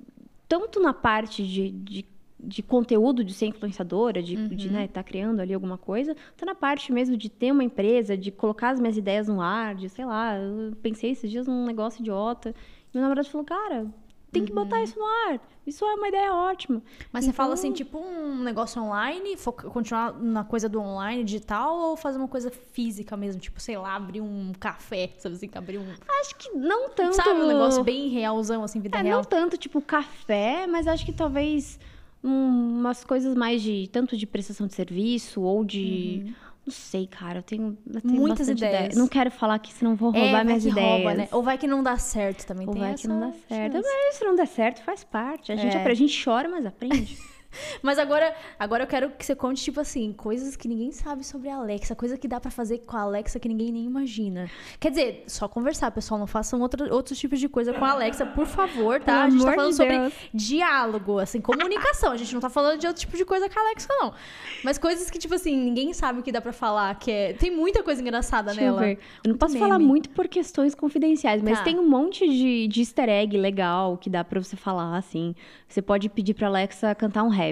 tanto na parte de, de, de conteúdo, de ser influenciadora, de, de né, estar criando ali alguma coisa, tanto na parte mesmo de ter uma empresa, de colocar as minhas ideias no ar, de, sei lá, eu pensei esses dias num negócio idiota. E meu namorado falou, cara, tem que botar isso no ar. Isso é uma ideia ótima. Mas você fala Então- assim, tipo um negócio online, continuar na coisa do online, digital, ou fazer uma coisa física mesmo? Tipo, sei lá, abrir um café, sabe assim, abrir um... Acho que não tanto. Sabe, um negócio bem realzão, assim, vida É, real. não tanto tipo café, mas acho que talvez umas coisas mais de tanto de prestação de serviço ou de não sei, cara, eu tenho, eu tenho Uhum. Muitas ideias. ideia. Não quero falar que senão vou É, roubar vai minhas que ideias. rouba, né? Ou vai que não dá certo também. Ou tem vai que não dá certo. chance. Mas se não der certo, faz parte. A gente, É. apre- a gente chora, mas aprende. Mas agora, agora eu quero que você conte, tipo assim, coisas que ninguém sabe sobre a Alexa, coisa que dá pra fazer com a Alexa que ninguém nem imagina. Quer dizer, só conversar, pessoal, não façam outro, outros tipos de coisa com a Alexa, por favor, tá? Pelo a gente tá falando de sobre Deus. diálogo, assim, comunicação. A gente não tá falando de outro tipo de coisa com a Alexa, não. Mas coisas que, tipo assim, ninguém sabe o que dá pra falar, que é... Tem muita coisa engraçada Deixa eu nela. ver. Eu não posso meme. falar muito por questões confidenciais, mas Tá. tem um monte de, de easter egg legal que dá pra você falar, assim. Você pode pedir pra Alexa cantar um rap.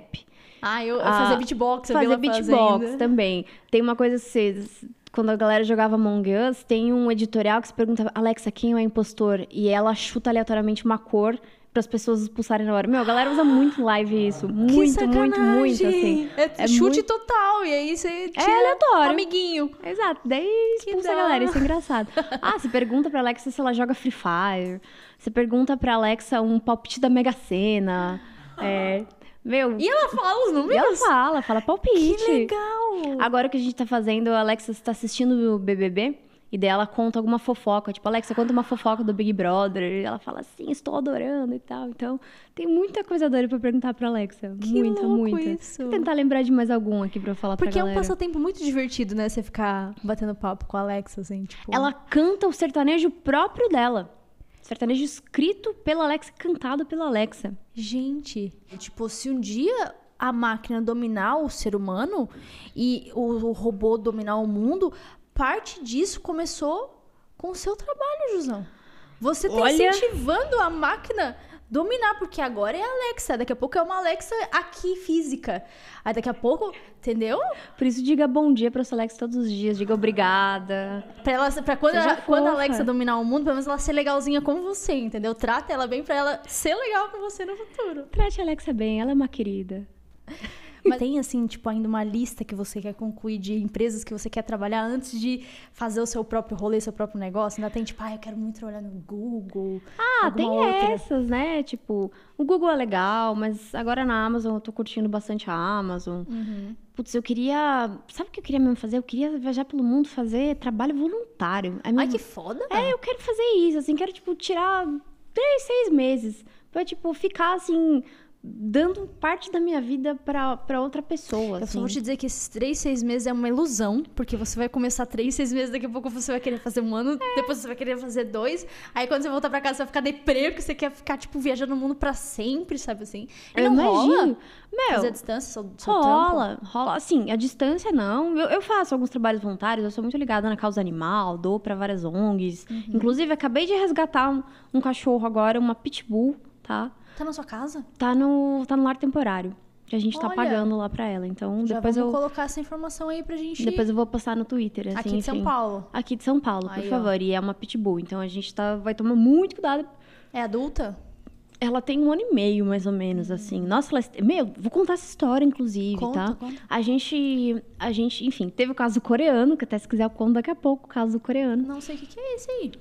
Ah, eu, eu Ah, fazia beatbox, eu ela beatbox fazendo. também. Tem uma coisa que vocês. Quando a galera jogava Among Us, tem um editorial que se pergunta, Alexa, quem é o impostor? E ela chuta aleatoriamente uma cor para as pessoas expulsarem na hora. Meu, a galera usa muito live isso. Muito, muito, muito, assim. É, É chute muito- total. E aí você tira É aleatório. um amiguinho. Exato, daí expulsa a galera, isso é engraçado. Ah, você pergunta pra Alexa se ela joga Free Fire. Você pergunta pra Alexa um palpite da Mega Sena. É, meu, E ela fala os e números? ela fala, fala palpite. Que legal. Agora que a gente tá fazendo, a Alexa está assistindo o BBB. E daí ela conta alguma fofoca. Tipo, Alexa, conta uma fofoca do Big Brother. E ela fala assim, estou adorando e tal. Então, tem muita coisa doida pra perguntar pra Alexa. Que muita, muita. isso. Vou tentar lembrar de mais algum aqui pra eu falar Porque pra é um passatempo muito divertido, né? Você ficar batendo papo com a Alexa, assim, tipo... Ela canta o sertanejo próprio dela. Sertanejo escrito pela Alexa, cantado pela Alexa. Gente, tipo, se um dia a máquina dominar o ser humano e o, o robô dominar o mundo, parte disso começou com o seu trabalho, Jusão. Você tá Olha- incentivando a máquina dominar, porque agora é a Alexa, daqui a pouco é uma Alexa aqui física. Aí daqui a pouco, entendeu? Por isso, diga bom dia pra sua Alexa todos os dias. Diga obrigada. Pra, ela, pra quando, ela- quando a. Alexa dominar o mundo, pelo menos ela ser legalzinha com você, entendeu? Trata ela bem pra ela ser legal com você no futuro. Trate a Alexa bem, ela é uma querida. Mas tem, assim, tipo, ainda uma lista que você quer concluir de empresas que você quer trabalhar antes de fazer o seu próprio rolê, seu próprio negócio? Ainda tem, tipo, ah, eu quero muito trabalhar no Google. Ah, tem outra. essas, né? Tipo, o Google é legal, mas agora na Amazon eu tô curtindo bastante a Amazon. Uhum. Putz, eu queria. Sabe o que eu queria mesmo fazer? Eu queria viajar pelo mundo, fazer trabalho voluntário. Minha Ai, que foda. É, eu quero fazer isso, assim, quero, tipo, tirar três, seis meses pra, tipo, ficar, assim, dando parte da minha vida pra outra pessoa, Eu assim. só vou te dizer que esses três, seis meses é uma ilusão, porque você vai começar três, seis meses, daqui a pouco você vai querer fazer um ano, depois você vai querer fazer dois, aí quando você voltar pra casa você vai ficar deprê, porque você quer ficar, tipo, viajando no mundo pra sempre, sabe assim? E Eu não imagino. rola Meu, fazer a distância, seu, seu trampo? rola, rola. Assim, a distância não. Eu, eu faço alguns trabalhos voluntários, eu sou muito ligada na causa animal, dou pra várias ONGs. Uhum. Inclusive, acabei de resgatar um, um cachorro agora, uma pitbull, tá? Tá na sua casa? Tá no, tá no lar temporário. Que a gente tá Olha. pagando lá pra ela. Então, Já depois eu, colocar essa informação aí pra gente depois eu vou postar no Twitter, assim, aqui de São enfim. Paulo. Aqui de São Paulo, por Aí, ó. favor. E é uma pitbull. Então a gente tá, vai tomar muito cuidado. É adulta? Ela tem um ano e meio, mais ou menos, assim. Nossa, ela... meu, vou contar essa história, inclusive, Conta, tá? conta. A gente, a gente, enfim, teve o caso coreano, que até se quiser eu conto daqui a pouco, o caso coreano. Não sei o que, que é esse aí.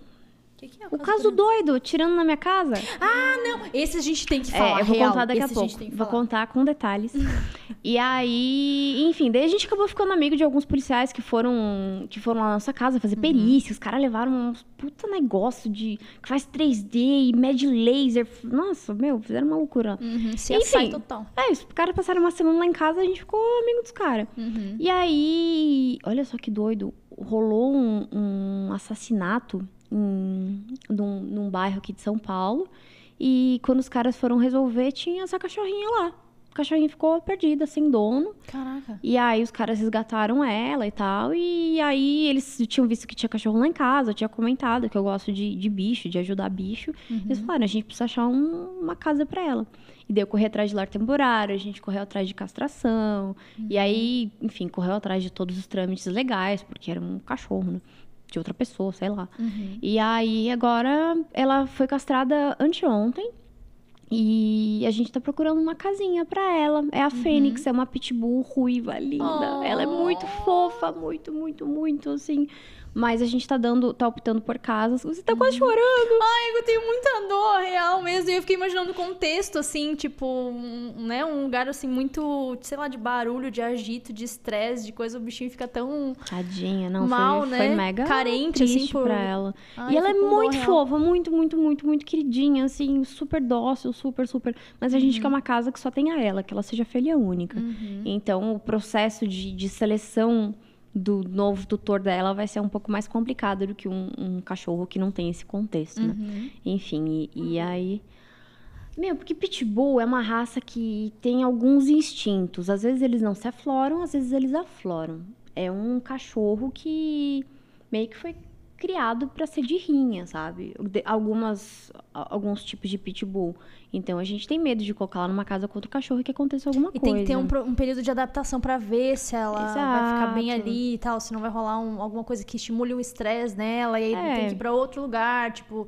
O que, que é O caso doido, tirando na minha casa. Ah, não! Esse a gente tem que falar. é, eu vou real. contar daqui a Esse pouco. gente tem que vou contar com detalhes. e aí, enfim, daí a gente acabou ficando amigo de alguns policiais que foram, que foram lá na nossa casa Uhum. fazer perícia. Os caras levaram um puta negócio de que faz 3D e mede laser. Nossa, meu, fizeram uma loucura. Uhum, se Enfim. total. É, os caras passaram uma semana lá em casa a gente ficou amigo dos caras. Uhum. E aí, olha só que doido, rolou um, um assassinato em, num, num bairro aqui de São Paulo. E quando os caras foram resolver, tinha essa cachorrinha lá. A cachorrinha ficou perdida, sem dono. Caraca. E aí os caras resgataram ela e tal. E aí eles tinham visto que tinha cachorro lá em casa. Eu tinha comentado que eu gosto de, de bicho, de ajudar bicho. Eles falaram, a gente precisa achar um- uma casa pra ela. E daí eu corri atrás de lar temporário, a gente correu atrás de castração. E aí, enfim, correu atrás de todos os trâmites legais, porque era um cachorro, né? De outra pessoa, sei lá. Uhum. E aí, agora, ela foi castrada anteontem. E a gente tá procurando uma casinha pra ela. É a Fênix, é uma pitbull ruiva, linda. Oh. Ela é muito fofa, muito, muito, muito, assim. Mas a gente tá dando, tá optando por casas. Você tá quase chorando. Ai, eu tenho muita dor, real mesmo. E eu fiquei imaginando o contexto, assim, tipo, um, né? Um lugar, assim, muito, sei lá, de barulho, de agito, de estresse, de coisa. O bichinho fica tão... Tadinha, não, Mal, foi, né? foi mega Carente, assim, triste por- pra ela. Ai, e ela é muito real. fofa, muito, muito, muito, muito queridinha, assim, super dócil, super, super. Mas a gente Uhum. quer uma casa que só tenha ela, que ela seja filha única. Então, o processo de, de seleção do novo tutor dela vai ser um pouco mais complicado do que um, um cachorro que não tem esse contexto, né? Uhum. Enfim, e, e aí. Meu, porque Pitbull é uma raça que tem alguns instintos. Às vezes eles não se afloram, às vezes eles afloram. É um cachorro que meio que foi criado para ser de rinha, sabe? De- algumas, alguns tipos de Pitbull. Então a gente tem medo de colocar ela numa casa com outro cachorro e que aconteça alguma E coisa. tem que ter um, um período de adaptação pra ver se ela vai ficar bem Exato. ali e tal, se não vai rolar um- alguma coisa que estimule um estresse nela, e aí É. tem que ir pra outro lugar, tipo.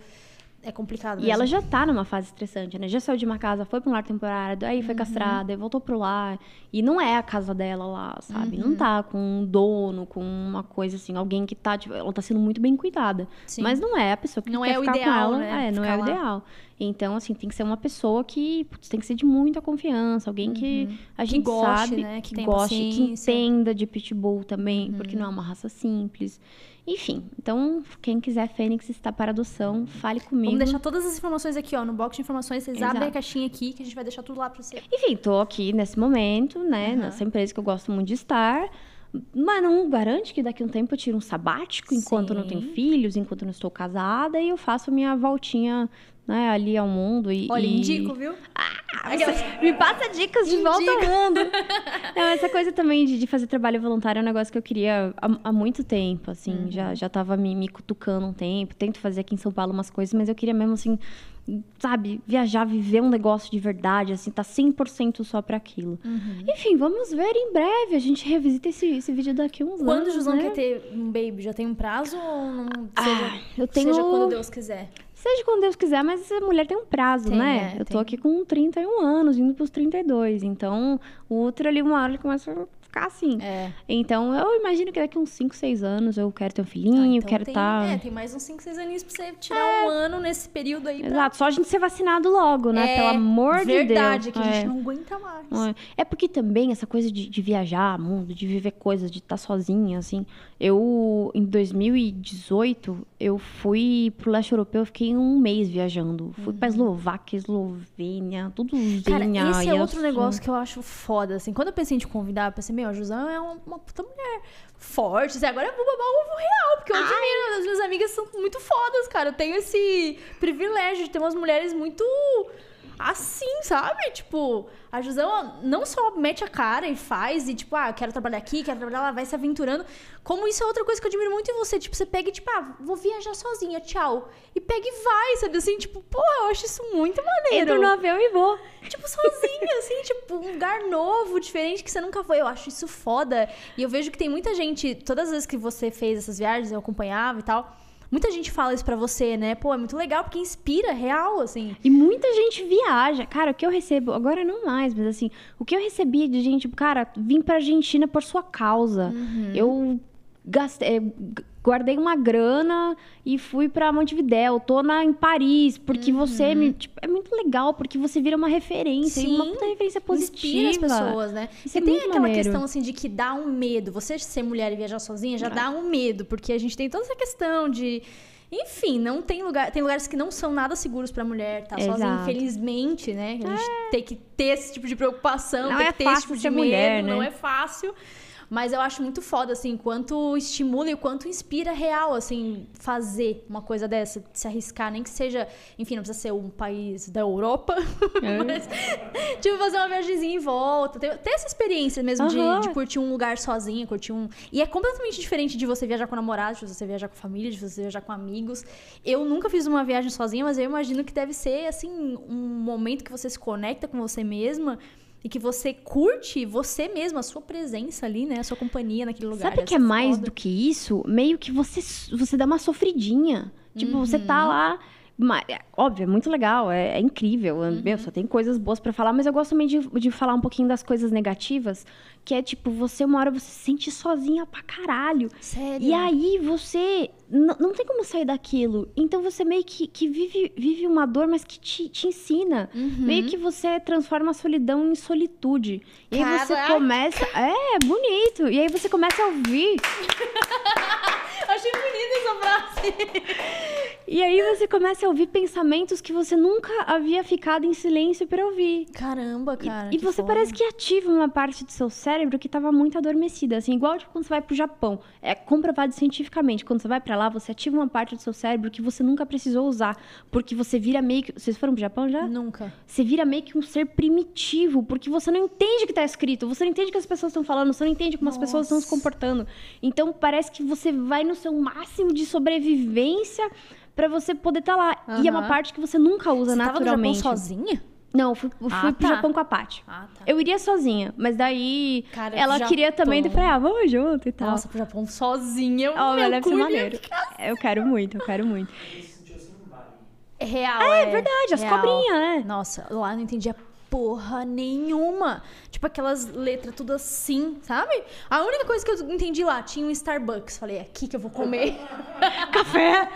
É complicado. E mesmo. ela já tá numa fase estressante, né? Já saiu de uma casa, foi pra um lar temporário, aí foi castrada, aí voltou pro lar. E não é a casa dela lá, sabe? Não tá com um dono, com uma coisa assim, alguém que tá, tipo, ela tá sendo muito bem cuidada. Sim. Mas não é a pessoa que Não quer é o ficar ideal, com ela. né? É, não Ficar é o lá. ideal. Então, assim, tem que ser uma pessoa que putz, tem que ser de muita confiança, alguém que a gente Uhum. goste, sabe né? Que que goste, que paciência. Uhum. entenda de pitbull também, porque não é uma raça simples. Enfim, então, quem quiser Fênix está para adoção, fale comigo. Vamos deixar todas as informações aqui, ó, no box de informações. Vocês Exato. abrem a caixinha aqui que a gente vai deixar tudo lá pra você. Enfim, tô aqui nesse momento, né? Aham. Nessa empresa que eu gosto muito de estar. Mas não garante que daqui a um tempo eu tiro um sabático enquanto eu não tenho Sim. filhos, enquanto eu não estou casada, e eu faço a minha voltinha né, ali ao mundo. E, Olha, e... indico, viu? Ah, me passa dicas de volta ao mundo. Não, essa coisa também de, de fazer trabalho voluntário é um negócio que eu queria há, há muito tempo, assim. Já, já tava me, me cutucando um tempo. Tento fazer aqui em São Paulo umas coisas, mas eu queria mesmo, assim, sabe, viajar, viver um negócio de verdade, assim, tá 100% só pra aquilo. Enfim, vamos ver em breve. A gente revisita esse, esse vídeo daqui a uns Quando anos, o Jusão né? quer ter um baby, já tem um prazo ou não? Ah, Seja, eu tenho- seja quando Deus quiser. Seja quando Deus quiser, mas essa mulher tem um prazo, Tem, né? é, eu tô tem. aqui com 31 anos, indo pros 32. Então, o útero ali, uma hora, ele começa a ficar assim. É. Então, eu imagino que daqui uns 5, 6 anos eu quero ter um filhinho, Ah, então quero estar. É, tem mais uns 5, 6 aninhos pra você tirar um ano nesse período aí. Pra... Exato, só a gente ser vacinado logo, né? É, Pelo amor de Deus. Verdade, que a gente É. não aguenta mais. É. É porque também essa coisa de, de viajar mundo, de viver coisas, de estar sozinha, assim. Eu, em 2018, eu fui pro leste europeu, eu fiquei um mês viajando. Fui pra Eslováquia, Eslovênia, tudo Uhum. Cara, esse é outro negócio que eu acho foda, assim. Quando eu pensei em te convidar, eu pensei, meu, a Jusão é uma, uma puta mulher forte. Assim, agora eu vou babar o ovo real, porque eu admiro. As minhas amigas são muito fodas, cara. Eu tenho esse privilégio de ter umas mulheres muito assim, sabe? Tipo, a Jusão não só mete a cara e faz, e tipo, ah, quero trabalhar aqui, quero trabalhar lá, vai se aventurando. Como isso é outra coisa que eu admiro muito em você. Tipo, você pega e, tipo, ah, vou viajar sozinha, tchau. E pega e vai, sabe? Assim, tipo, pô, eu acho isso muito maneiro. Entro no avião e vou. Tipo, sozinha, assim, tipo, um lugar novo, diferente, que você nunca foi. Eu acho isso foda. E eu vejo que tem muita gente, todas as vezes que você fez essas viagens, eu acompanhava e tal. Muita gente fala isso pra você, né? Pô, é muito legal, porque inspira, real, assim. E muita gente viaja. Cara, o que eu recebo, agora não mais, mas assim, o que eu recebi de gente, tipo, cara, vim pra Argentina por sua causa. Uhum. Eu gastei, g- guardei uma grana e fui pra Montevidéu. Tô na, em Paris, porque você me. Tipo, é muito legal, porque você vira uma referência. e uma Uhum. Sim, puta referência positiva. Inspira as pessoas, né? Isso e é tem aquela maneiro. questão, assim, de que dá um medo. Você ser mulher e viajar sozinha Ah. já dá um medo, porque a gente tem toda essa questão de. Enfim, não tem lugar, tem lugares que não são nada seguros pra mulher tá sozinha, Exato. infelizmente, né? A gente tem que ter esse tipo de preocupação, Não tem é que ter esse fácil tipo de medo, mulher, não né? é fácil. Mas eu acho muito foda, assim, quanto estimula e quanto inspira real, assim, fazer uma coisa dessa, se arriscar, nem que seja, enfim, não precisa ser um país da Europa, É. mas, tipo, fazer uma viagemzinha em volta, ter, ter essa experiência mesmo de, Aham. de curtir um lugar sozinha, curtir um... E é completamente diferente de você viajar com namorado, de você viajar com família, de você viajar com amigos. Eu nunca fiz uma viagem sozinha, mas eu imagino que deve ser, assim, um momento que você se conecta com você mesma e que você curte você mesma, a sua presença ali, né? A sua companhia naquele lugar. Sabe o que é mais foda. do que isso? Meio que você, você dá uma sofridinha. Tipo, você Uhum. tá lá. Ma- é, óbvio, é muito legal, é, é incrível. Uhum. Meu, só tem coisas boas pra falar, mas eu gosto também de, de falar um pouquinho das coisas negativas. Que é tipo, você uma hora você se sente sozinha pra caralho. Sério? E aí você não tem como sair daquilo. Então você meio que, que vive, vive uma dor, mas que te, te ensina. Uhum. Meio que você transforma a solidão em solitude. E aí você Caraca! começa. É, bonito. E aí você começa a ouvir. Achei bonita essa frase. E aí você começa a ouvir pensamentos que você nunca havia ficado em silêncio pra ouvir. Caramba, E- cara. e que você foda. parece que ativa uma parte do seu cérebro que estava muito adormecida, assim, igual tipo, quando você vai pro Japão. É comprovado cientificamente, quando você vai pra lá, você ativa uma parte do seu cérebro que você nunca precisou usar, porque você vira meio que, vocês foram pro Japão já? Nunca. Você vira meio que um ser primitivo, porque você não entende o que tá escrito, você não entende o que as pessoas estão falando, você não entende como as pessoas estão se Nossa. comportando. Então parece que você vai no seu máximo de sobrevivência pra você poder estar lá. E é uma parte que você nunca usa Você tava no Japão naturalmente. sozinha? Não, eu fui, eu Ah, fui pro tá. Japão com a Paty. Ah, tá. Eu iria sozinha, mas daí Cara, ela Japão. queria também, daí eu falei, ah, vamos junto e tal. Nossa, pro Japão sozinha. Eu, Ó, meu deve ser maneiro. ficar- Eu quero muito, eu quero muito. Bali. É real, É, é. verdade, as real. cobrinhas, né? Nossa, lá eu não entendia porra nenhuma. Tipo aquelas letras tudo assim, sabe? A única coisa que eu entendi lá, tinha um Starbucks. Falei, é aqui que eu vou comer. Café!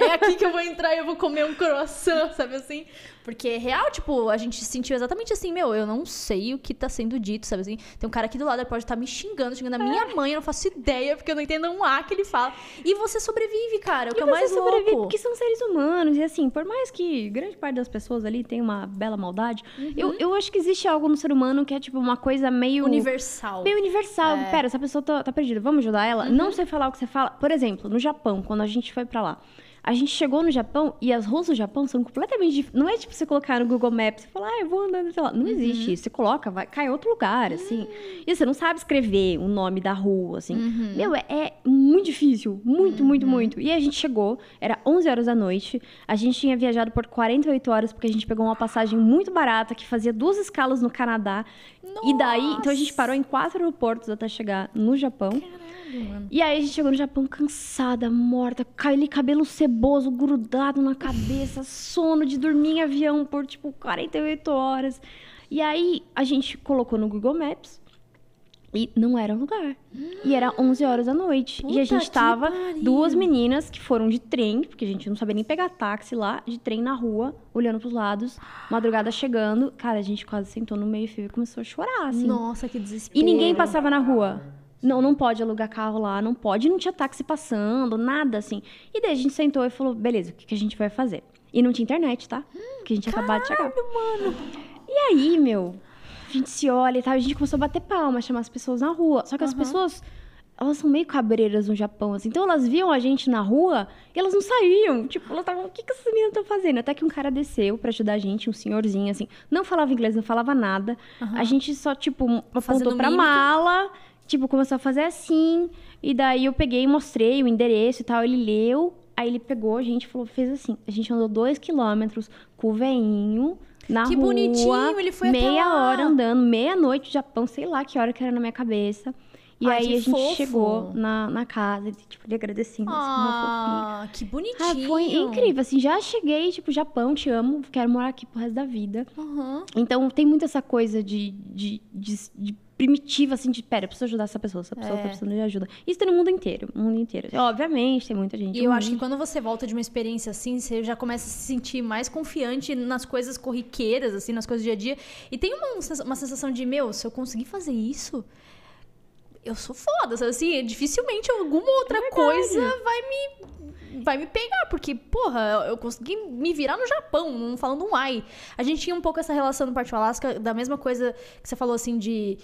é aqui que eu vou entrar e eu vou comer um croissant, sabe assim? Porque é real, tipo, a gente se sentiu exatamente assim, meu, eu não sei o que tá sendo dito, sabe assim? Tem um cara aqui do lado, ele pode estar me xingando, xingando a minha mãe, eu não faço ideia, porque eu não entendo um A que ele fala. E você sobrevive, cara, é o que é o mais sobrevive louco. porque são seres humanos. E assim, por mais que grande parte das pessoas ali tenha uma bela maldade, Uhum. eu, eu acho que existe algo no ser humano que é tipo uma coisa meio. Universal. Meio universal. É. Uhum. Pera, essa pessoa tá, tá perdida, vamos ajudar ela? Não sei falar o que você fala. Por exemplo, no Japão, quando a gente foi pra lá. A gente chegou no Japão e as ruas do Japão são completamente diferentes. Não é tipo você colocar no Google Maps e falar, ah, eu vou andando, sei lá. Não Uhum. existe isso. Você coloca, vai, cai em outro lugar, assim. E você não sabe escrever o nome da rua, assim. Uhum. Meu, é, é muito difícil. Muito, muito, muito. E a gente chegou, era 11 horas da noite. A gente tinha viajado por 48 horas porque a gente pegou uma passagem muito barata que fazia duas escalas no Canadá. E daí, então a gente parou em quatro aeroportos até chegar no Japão. Caralho, mano. E aí a gente chegou no Japão cansada, morta, aquele cabelo ceboso grudado na cabeça, sono de dormir em avião por tipo 48 horas. E aí a gente colocou no Google Maps e não era lugar. E era 11 horas da noite. e Puta a gente tava pariu. duas meninas que foram de trem, porque a gente não sabia nem pegar táxi lá, de trem na rua, olhando pros lados, madrugada chegando. Cara, a gente quase sentou no meio fio e começou a chorar, assim. Nossa, que desespero. E ninguém passava na rua. Não, não pode alugar carro lá, não pode, não tinha táxi passando, nada assim. E daí a gente sentou e falou, beleza, o que, que a gente vai fazer? E não tinha internet, tá? Porque a gente tinha acabado de chegar. E aí, meu, a gente se olha e tal, a gente começou a bater palma, chamar as pessoas na rua. Só que as Aham. pessoas, elas são meio cabreiras no Japão, assim. Então elas viam a gente na rua e elas não saíam. Tipo, elas estavam, o que, que essas meninas estão fazendo? Até que um cara desceu pra ajudar a gente, um senhorzinho, assim. Não falava inglês, não falava nada. Aham. A gente só, tipo, Fazendo apontou pra mímica. mala, tipo, começou a fazer assim. E daí eu peguei e mostrei o endereço e tal. Ele leu, aí ele pegou a gente falou, fez assim. A gente andou dois quilômetros com o veinho na Que rua. bonitinho, ele foi Meia hora andando, meia-noite, Japão, sei lá que hora que era na minha cabeça. E Ai, aí a gente fofo. chegou na, na casa, tipo, ele agradecendo, assim, uma fofinha. Ah, que bonitinho. Ah, foi incrível, assim, já cheguei, tipo, Japão, te amo, quero morar aqui pro resto da vida. Aham. Então tem muito essa coisa de, de, de, de primitiva, assim, de pera, eu preciso ajudar essa pessoa, essa pessoa É. tá precisando de ajuda. Isso tem no mundo inteiro, no mundo inteiro. Obviamente, tem muita gente. E eu acho que quando você volta de uma experiência assim, você já começa a se sentir mais confiante nas coisas corriqueiras, assim, nas coisas do dia a dia. E tem uma, uma sensação de, meu, se eu conseguir fazer isso, eu sou foda, sabe assim? Dificilmente alguma outra É coisa vai me vai me pegar, porque, porra, eu consegui me virar no Japão, não falando um ai. A gente tinha um pouco essa relação no Parte Alasca, da mesma coisa que você falou assim de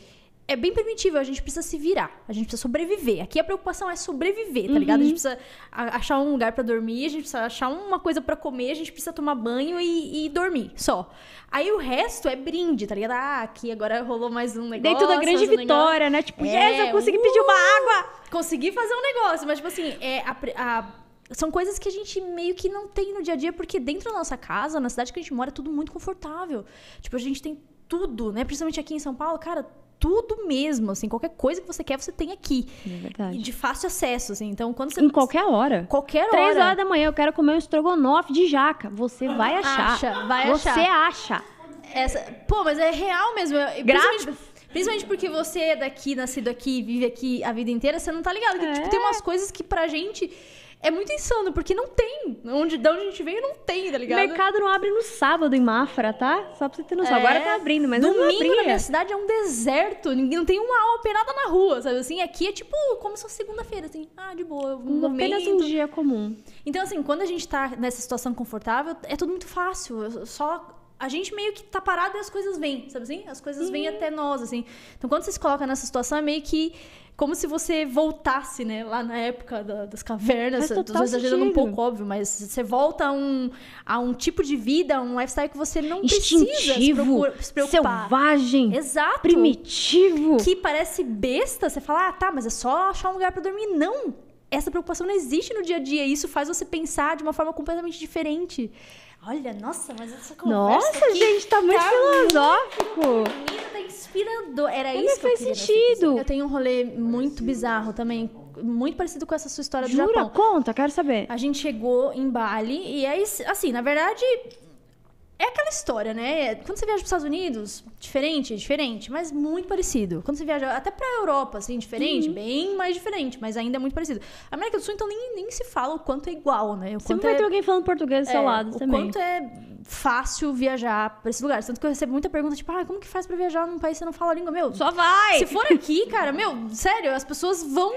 é bem primitivo, a gente precisa se virar, a gente precisa sobreviver. Aqui a preocupação é sobreviver, tá ligado? A gente precisa a- achar um lugar pra dormir, a gente precisa achar uma coisa pra comer, a gente precisa tomar banho e, e dormir, só. Aí o resto é brinde, tá ligado? Ah, aqui agora rolou mais um negócio. Daí tudo a grande um negócio. vitória, né? Tipo, É, yes, eu consegui pedir uma água! Consegui fazer um negócio, mas tipo assim, é a a- são coisas que a gente meio que não tem no dia a dia, porque dentro da nossa casa, na cidade que a gente mora, é tudo muito confortável. Tipo, a gente tem tudo, né? Principalmente aqui em São Paulo, cara, tudo mesmo, assim, qualquer coisa que você quer, você tem aqui. É E verdade. de fácil acesso, assim. Então, quando você. Em qualquer hora. qualquer hora. Três horas da manhã, eu quero comer um estrogonofe de jaca. Você vai achar. Acha, vai Você achar. acha. Essa... Pô, mas é real mesmo. eu- Grávidas. Principalmente, porque você é daqui, nascido aqui, vive aqui a vida inteira, você não tá ligado. Que, tipo, tem umas coisas que pra gente é muito insano, porque não tem. Onde, de onde a gente veio, não tem, tá O ligado? mercado não abre no sábado em Mafra, tá? Só pra você ter noção. É. Agora tá abrindo, mas não Domingo na minha cidade é um deserto, ninguém não tem uma alma penada na rua, sabe assim? Aqui é tipo como se fosse segunda-feira, assim, ah, de boa, um Apenas um momento. dia comum. Então, assim, quando a gente tá nessa situação confortável, é tudo muito fácil. Só. A gente meio que tá parado e as coisas vêm, sabe assim? As coisas vêm até nós, assim. Então, quando você se coloca nessa situação, é meio que como se você voltasse, né? Lá na época da- das cavernas. Tô exagerando um pouco, óbvio, mas você volta a um, a um tipo de vida, um lifestyle que você não precisa se, Instintivo, procura- se preocupar. selvagem, Exato. primitivo. Que parece besta, você fala, ah, tá, mas é só achar um lugar pra dormir. Não! Essa preocupação não existe no dia a dia. E isso faz você pensar de uma forma completamente diferente. Olha, nossa, mas essa conversa Nossa, aqui gente, tá muito tá filosófico. Menina, tá inspirador. Era Mas isso que eu faz nesse sentido. Eu tenho um rolê muito bizarro também muito parecido com essa sua história do Jura? Japão. Conta, quero saber. A gente chegou em Bali e aí, assim, na verdade, é aquela história, né? Quando você viaja para os Estados Unidos, diferente, diferente, mas muito parecido. Quando você viaja até para a Europa, assim, diferente, Uhum. bem mais diferente, mas ainda é muito parecido. A América do Sul, então, nem, nem se fala o quanto é igual, né? O Sempre vai é, ter alguém falando português do seu é, lado o também. quanto é fácil viajar para esses lugares. Tanto que eu recebo muita pergunta, tipo, ah, como que faz para viajar num país que você não fala a língua? Meu, Só vai! se for aqui, cara, meu, sério, as pessoas vão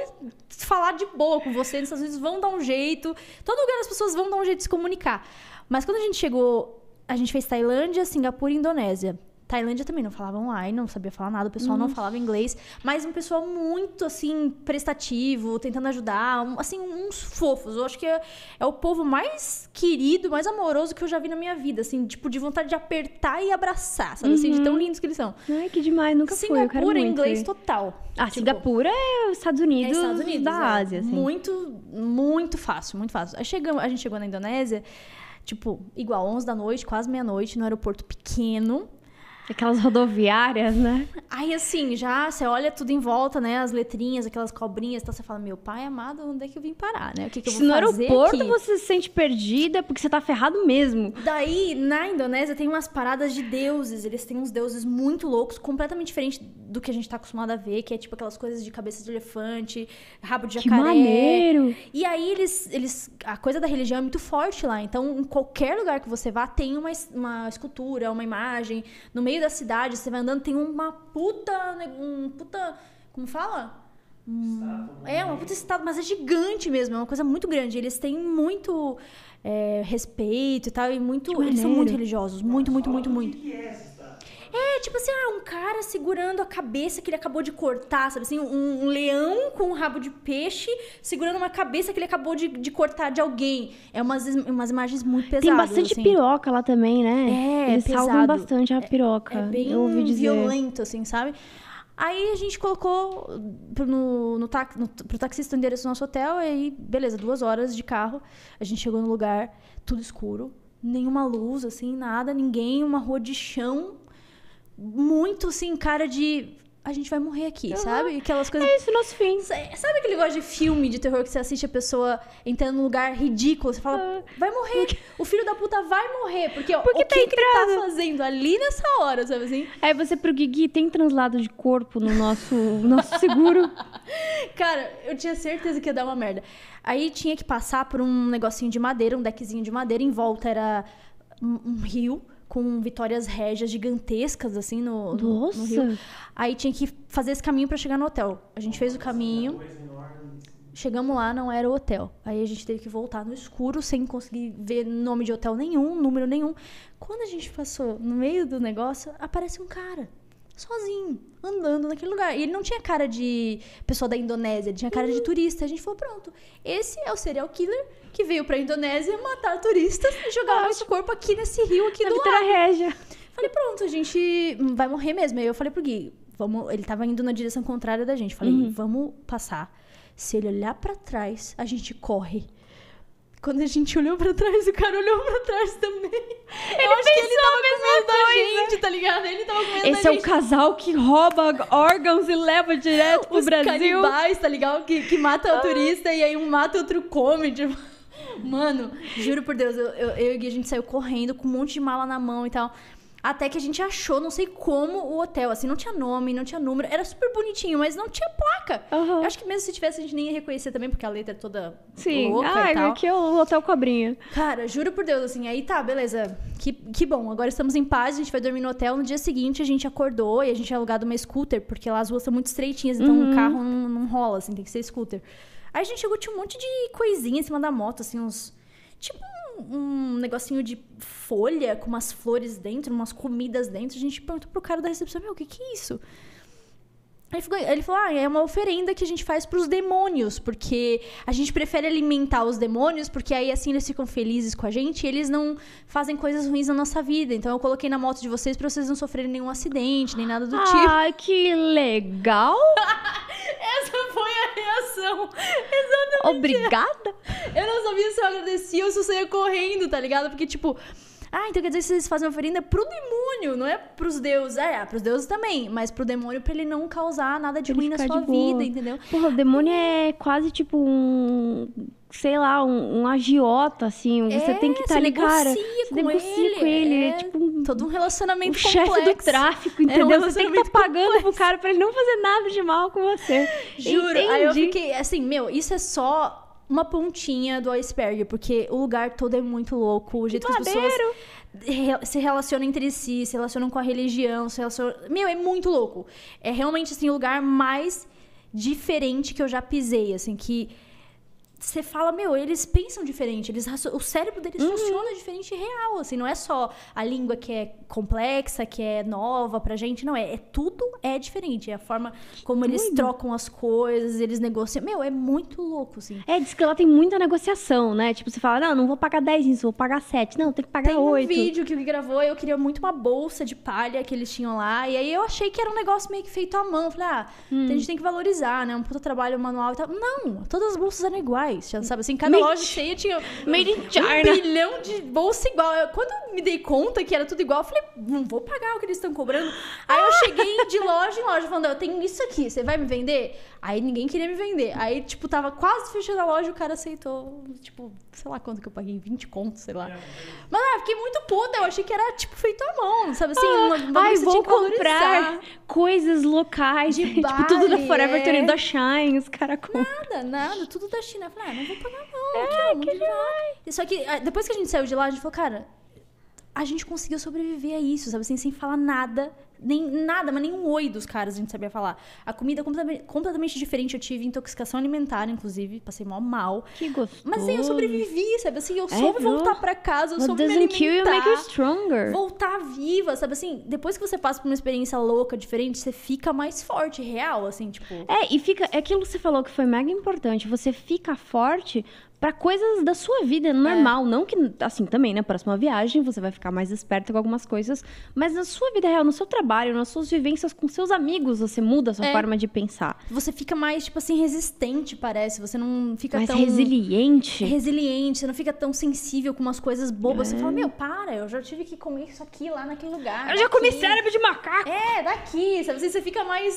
falar de boa com você nos Estados Unidos, vão dar um jeito. Todo lugar as pessoas vão dar um jeito de se comunicar. Mas quando a gente chegou, a gente fez Tailândia, Singapura e Indonésia. Tailândia também não falava online, não sabia falar nada, o pessoal não falava inglês, mas um pessoal muito assim prestativo, tentando ajudar, um- assim uns fofos. Eu acho que é, é o povo mais querido, mais amoroso que eu já vi na minha vida, assim, tipo de vontade de apertar e abraçar, sabe? Assim, de tão lindos que eles são. Ai, que demais, nunca fui, eu quero Singapura, muito inglês total. Ah, Tipo, Singapura é os Estados é Unidos, Estados Unidos da é. Ásia, assim. Muito, muito fácil, muito fácil. Aí chegamos, a gente chegou na Indonésia, tipo, igual 11 da noite, quase meia-noite, no aeroporto pequeno. Aquelas rodoviárias, né? Aí, assim, já você olha tudo em volta, né? As letrinhas, aquelas cobrinhas, então você fala, meu pai amado, onde é que eu vim parar, né? O que, que eu Se vou no fazer aeroporto aqui? você se sente perdida porque você tá ferrado mesmo. Daí, na Indonésia, tem umas paradas de deuses. Eles têm uns deuses muito loucos, completamente diferente do que a gente tá acostumado a ver, que é tipo aquelas coisas de cabeça de elefante, rabo de Que jacaré. maneiro! E aí eles, eles. A coisa da religião é muito forte lá. Então, em qualquer lugar que você vá, tem uma, uma escultura, uma imagem. No meio da cidade, você vai andando, tem uma puta. Um puta. Como fala? É, uma puta estátua, mas é gigante mesmo, é uma coisa muito grande. Eles têm muito é, respeito e tal, e muito. Eles são muito religiosos. Muito, muito, muito, muito. O que é essa estátua? É, tipo assim, ah, um cara segurando a cabeça que ele acabou de cortar, sabe assim? Um, um leão com um rabo de peixe segurando uma cabeça que ele acabou de, de cortar de alguém. É umas, umas imagens muito pesadas. Tem bastante assim. piroca lá também, né? É, Eles salvam pesado. bastante a piroca. É bem eu ouvi dizer. violento, assim, sabe? Aí a gente colocou no, no, tax, no, pro taxista o endereço do nosso hotel, e aí, beleza, duas horas de carro. A gente chegou no lugar, tudo escuro, nenhuma luz, assim, nada, ninguém, uma rua de chão, muito, assim, cara de. A gente vai morrer aqui, sabe? Aquelas coisas. É isso, nosso fim. Sabe aquele negócio de filme de terror que você assiste a pessoa entrando num lugar ridículo? Você fala, vai morrer. O filho da puta vai morrer. Porque, Porque o que, tá que ele tá fazendo ali nessa hora, sabe assim? Aí você pro Guigui, tem translado de corpo no nosso, nosso seguro? Cara, eu tinha certeza que ia dar uma merda. Aí tinha que passar por um negocinho de madeira, um deckzinho de madeira. Em volta era um, um rio com vitórias régias gigantescas, assim, no, no- no Nossa. rio. Aí tinha que fazer esse caminho pra chegar no hotel. A gente fez o caminho. Chegamos lá, não era o hotel. Aí a gente teve que voltar no escuro, sem conseguir ver nome de hotel nenhum, número nenhum. Quando a gente passou no meio do negócio, aparece um cara, sozinho, andando naquele lugar. E ele não tinha cara de pessoa da Indonésia, ele tinha cara de turista. A gente falou, pronto, esse é o serial killer que veio pra Indonésia matar turistas e jogar o nosso corpo aqui nesse rio aqui Na do lado. Régia. Falei, pronto, a gente vai morrer mesmo. Aí eu falei pro Gui, vamos, ele tava indo na direção contrária da gente. Falei, Uhum. vamos passar. Se ele olhar pra trás, a gente corre. Quando a gente olhou pra trás, o cara olhou pra trás também. eu acho que ele tava com medo da gente, tá ligado? Ele tava com medo Esse da é gente. o casal que rouba órgãos e leva direto pro Os Brasil. canibais, tá ligado? Que, que mata o turista e aí um mata outro come. Tipo... Mano, juro por Deus, eu, eu, eu e o Gui, a gente saiu correndo com um monte de mala na mão e tal. Até que a gente achou, não sei como, o hotel. Assim, não tinha nome, não tinha número. Era super bonitinho, mas não tinha placa. Aham. Eu acho que mesmo se tivesse, a gente nem ia reconhecer também, porque a letra é toda Sim. louca Ah, e tal. aqui é o Hotel Cobrinha. Cara, juro por Deus, assim, aí tá, beleza. Que, que bom, agora estamos em paz, a gente vai dormir no hotel. No dia seguinte a gente acordou e a gente tinha alugado uma scooter, porque lá as ruas são muito estreitinhas, então Uhum. o carro não, não rola, assim, tem que ser scooter. Aí a gente chegou, tinha um monte de coisinha em cima da moto, assim, uns. Tipo um, um negocinho de folha com umas flores dentro, umas comidas dentro. A gente perguntou pro cara da recepção: Meu, o que que é isso? Ele, ficou- ele falou: Ah, é uma oferenda que a gente faz pros demônios, porque a gente prefere alimentar os demônios, porque aí assim eles ficam felizes com a gente e eles não fazem coisas ruins na nossa vida. Então eu coloquei na moto de vocês pra vocês não sofrerem nenhum acidente, nem nada do tipo. Ai, que legal. Essa foi a Exatamente. Obrigada. Eu não sabia se eu agradecia ou se eu saía correndo, tá ligado? Porque, tipo, Ah, então quer dizer que vocês fazem oferenda pro demônio, não é pros deuses. É, é pros deuses também, mas pro demônio pra ele não causar nada de Pra ruim ele na sua vida, entendeu? Porra, o demônio é quase tipo um. Sei lá, um, um agiota, assim. Você É, tem que estar você ali, cara. Você com negocia ele, com ele. É, é tipo um, Todo um um relacionamento chefe do complexo. tráfico, É um entendeu? você tem que relacionamento estar pagando pro cara pra ele não fazer nada de mal com você. Juro. Aí eu Entendi. fiquei, assim, meu, isso é só uma pontinha do iceberg, porque o lugar todo é muito louco, o jeito que as pessoas se relacionam entre si, se relacionam com a religião, se relacionam... Meu, é muito louco. É realmente, assim, o lugar mais diferente que eu já pisei, assim, que... Você fala, meu, eles pensam diferente, eles, o cérebro deles Uhum. funciona diferente real, assim, não é só a língua que é complexa, que é nova pra gente, não, é, é tudo é diferente, é a forma como eles doido. trocam as coisas, eles negociam, meu, é muito louco, assim. É, diz que lá tem muita negociação, né? Tipo, você fala, não, não vou pagar 10 nisso, vou pagar 7. Não, tem que pagar Tem um 8. vídeo que o Gui gravou, eu queria muito uma bolsa de palha que eles tinham lá. E aí eu achei que era um negócio meio que feito à mão. Falei, ah, Hum. a gente tem que valorizar, né? Um puta trabalho manual e tal. Não, todas as bolsas eram iguais. Já sabe assim, cada Made- loja cheia tinha Made in um China. bilhão de bolsa igual. Eu- quando eu me dei conta que era tudo igual, eu falei, não vou pagar o que eles estão cobrando. Aí eu cheguei de loja em loja falando, eu tenho isso aqui, você vai me vender? Aí ninguém queria me vender. Aí, tipo, tava quase fechando a loja e o cara aceitou, tipo, sei lá quanto que eu paguei, 20 contos, sei lá. Mas ah, fiquei muito puta, eu achei que era, tipo, feito à mão, sabe assim? uma- uma Ai, que vou que comprar valorizar. coisas locais. De tipo, tudo da Bali, Forever é. 21, da Shine, os caras compram. Nada, nada, tudo da China. Eu falei, ah, não vou pagar não, aqui, ó, monte de lá. Só que ah, depois que a gente saiu de lá, a gente falou, cara, a gente conseguiu sobreviver a isso, sabe? Assim, sem falar nada, nem nada, mas nem um oi dos caras a gente sabia falar. A comida é completamente, completamente diferente. Eu tive intoxicação alimentar, inclusive, passei mal mal. Que gostoso. Mas assim, eu sobrevivi, sabe? Assim, eu É, soube viu? voltar pra casa, eu What soube me doesn't kill you make you alimentar. stronger. Voltar viva, sabe assim? Depois que você passa por uma experiência louca, diferente, você fica mais forte, real, assim, tipo. É, e fica. É aquilo que você falou que foi mega importante. Você fica forte pra coisas da sua vida normal. Não que, assim, também, na próxima viagem você vai ficar mais esperta com algumas coisas. Mas na sua vida real, no seu trabalho, nas suas vivências com seus amigos, você muda a sua É. forma de pensar. Você fica mais, tipo assim, resistente, parece. Você não fica mais tão. resiliente. Resiliente, você não fica tão sensível com umas coisas bobas. Você fala, meu, para, eu já tive que comer isso aqui lá naquele lugar. Eu já comi daqui." cérebro de macaco. É, daqui, sabe? Você fica mais.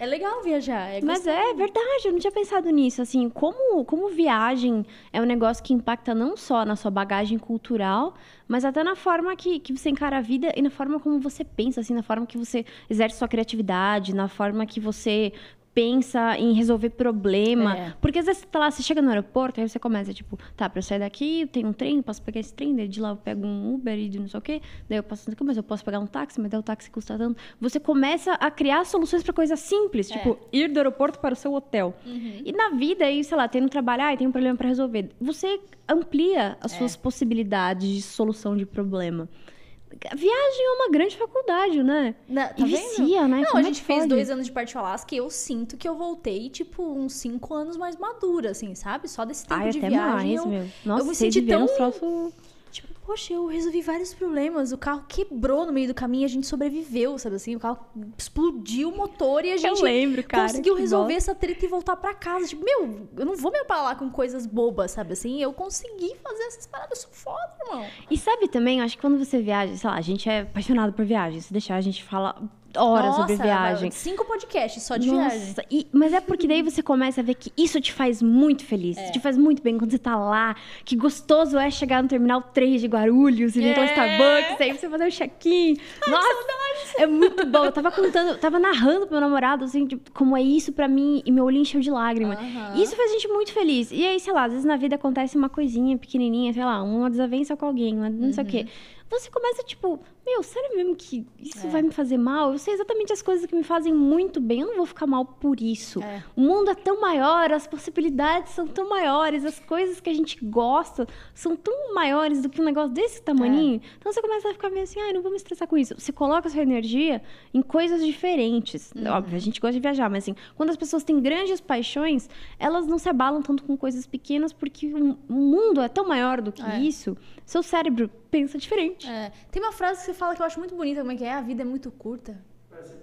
É. Legal viajar. É Mas é verdade, eu não tinha pensado nisso. Assim, como, como viagem é um negócio que impacta não só na sua bagagem cultural, mas até na forma que, que você encara a vida e na forma como você pensa, assim, na forma que você exerce sua criatividade, na forma que você pensa em resolver problema. É. Porque às vezes você tá lá, você chega no aeroporto, aí você começa, tipo, tá, pra eu sair daqui, eu tenho um trem, eu posso pegar esse trem, daí de lá eu pego um Uber e de não sei o quê, daí eu passo, mas eu posso pegar um táxi, mas daí o táxi custa tanto. Você começa a criar soluções pra coisas simples, É. tipo, ir do aeroporto para o seu hotel. E na vida, aí, sei lá, tem um trabalho, ah, tem um problema pra resolver. Você amplia as suas possibilidades de solução de problema. Viagem é uma grande faculdade, né? Na- tá e vendo? vicia, né? Não, Como a é gente que fez pode? dois anos de parte Alasca e eu sinto que eu voltei, tipo, uns cinco anos mais madura, assim, sabe? Só desse tempo Ai, de até viagem. mais, eu, meu. Nossa, eu me senti tão- uns troços- Tipo, poxa, eu resolvi vários problemas. O carro quebrou no meio do caminho e a gente sobreviveu, sabe assim? O carro explodiu o motor e a gente lembro, cara, conseguiu resolver bosta. essa treta e voltar pra casa. Tipo, meu, eu não vou me abalar com coisas bobas, sabe assim? Eu consegui fazer essas paradas. Eu sou foda, irmão. E sabe também, eu acho que quando você viaja, sei lá, a gente é apaixonado por viagem. Se deixar, a gente fala horas sobre Nossa, viagem. Cinco podcasts só de Nossa, viagem. e- mas é porque daí você começa a ver que isso te faz muito feliz. É. Te faz muito bem quando você tá lá. Que gostoso é chegar no Terminal 3 de Guarulhos e É. Starbucks, aí você fazer um check-in. Nossa, é muito bom. Eu tava contando, eu tava narrando pro meu namorado, assim, tipo, como é isso pra mim, e meu olho encheu de lágrima. E Isso faz a gente muito feliz. E aí, sei lá, às vezes na vida acontece uma coisinha pequenininha, sei lá, uma desavença com alguém, uma, não sei o quê. Uhum. Você começa, tipo, meu, sério mesmo que isso É. vai me fazer mal? Eu sei exatamente as coisas que me fazem muito bem. Eu não vou ficar mal por isso. É. O mundo é tão maior, as possibilidades são tão maiores, as coisas que a gente gosta são tão maiores do que um negócio desse tamanhinho. É. Então você começa a ficar meio assim, ai, não vou me estressar com isso. Você coloca a sua energia em coisas diferentes. Uhum. Óbvio, a gente gosta de viajar, mas assim, quando as pessoas têm grandes paixões, elas não se abalam tanto com coisas pequenas, porque o o mundo é tão maior do que É. isso. Seu cérebro pensa diferente. É. Tem uma frase que você fala que eu acho muito bonita, como é que é? A vida é muito curta.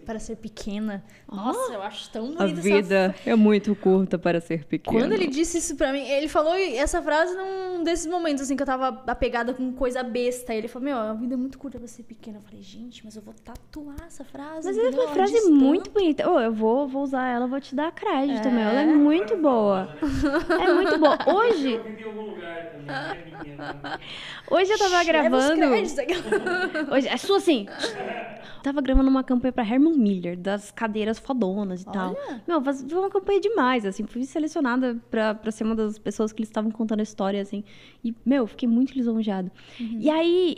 Para ser pequena. Nossa, eu acho tão bonita A essa vida é muito curta para ser pequena. Quando ele disse isso pra mim, ele falou essa frase num desses momentos, assim, que eu tava apegada com coisa besta. Ele falou, meu, a vida é muito curta pra ser pequena. Eu falei, gente, mas eu vou tatuar essa frase. Mas é uma frase muito bonita. Ô, eu vou, vou usar ela, vou te dar crédito É. também. Ela é muito boa. É muito boa. Hoje, é hoje eu tava gravando. créditos. Hoje, é sua assim. Tava gravando uma campanha pra Herman Miller, das cadeiras fodonas e tal. Olha. Meu, faz- foi uma campanha demais, assim. Fui selecionada pra, pra ser uma das pessoas que eles estavam contando a história, assim. E, meu, fiquei muito lisonjeada. E aí,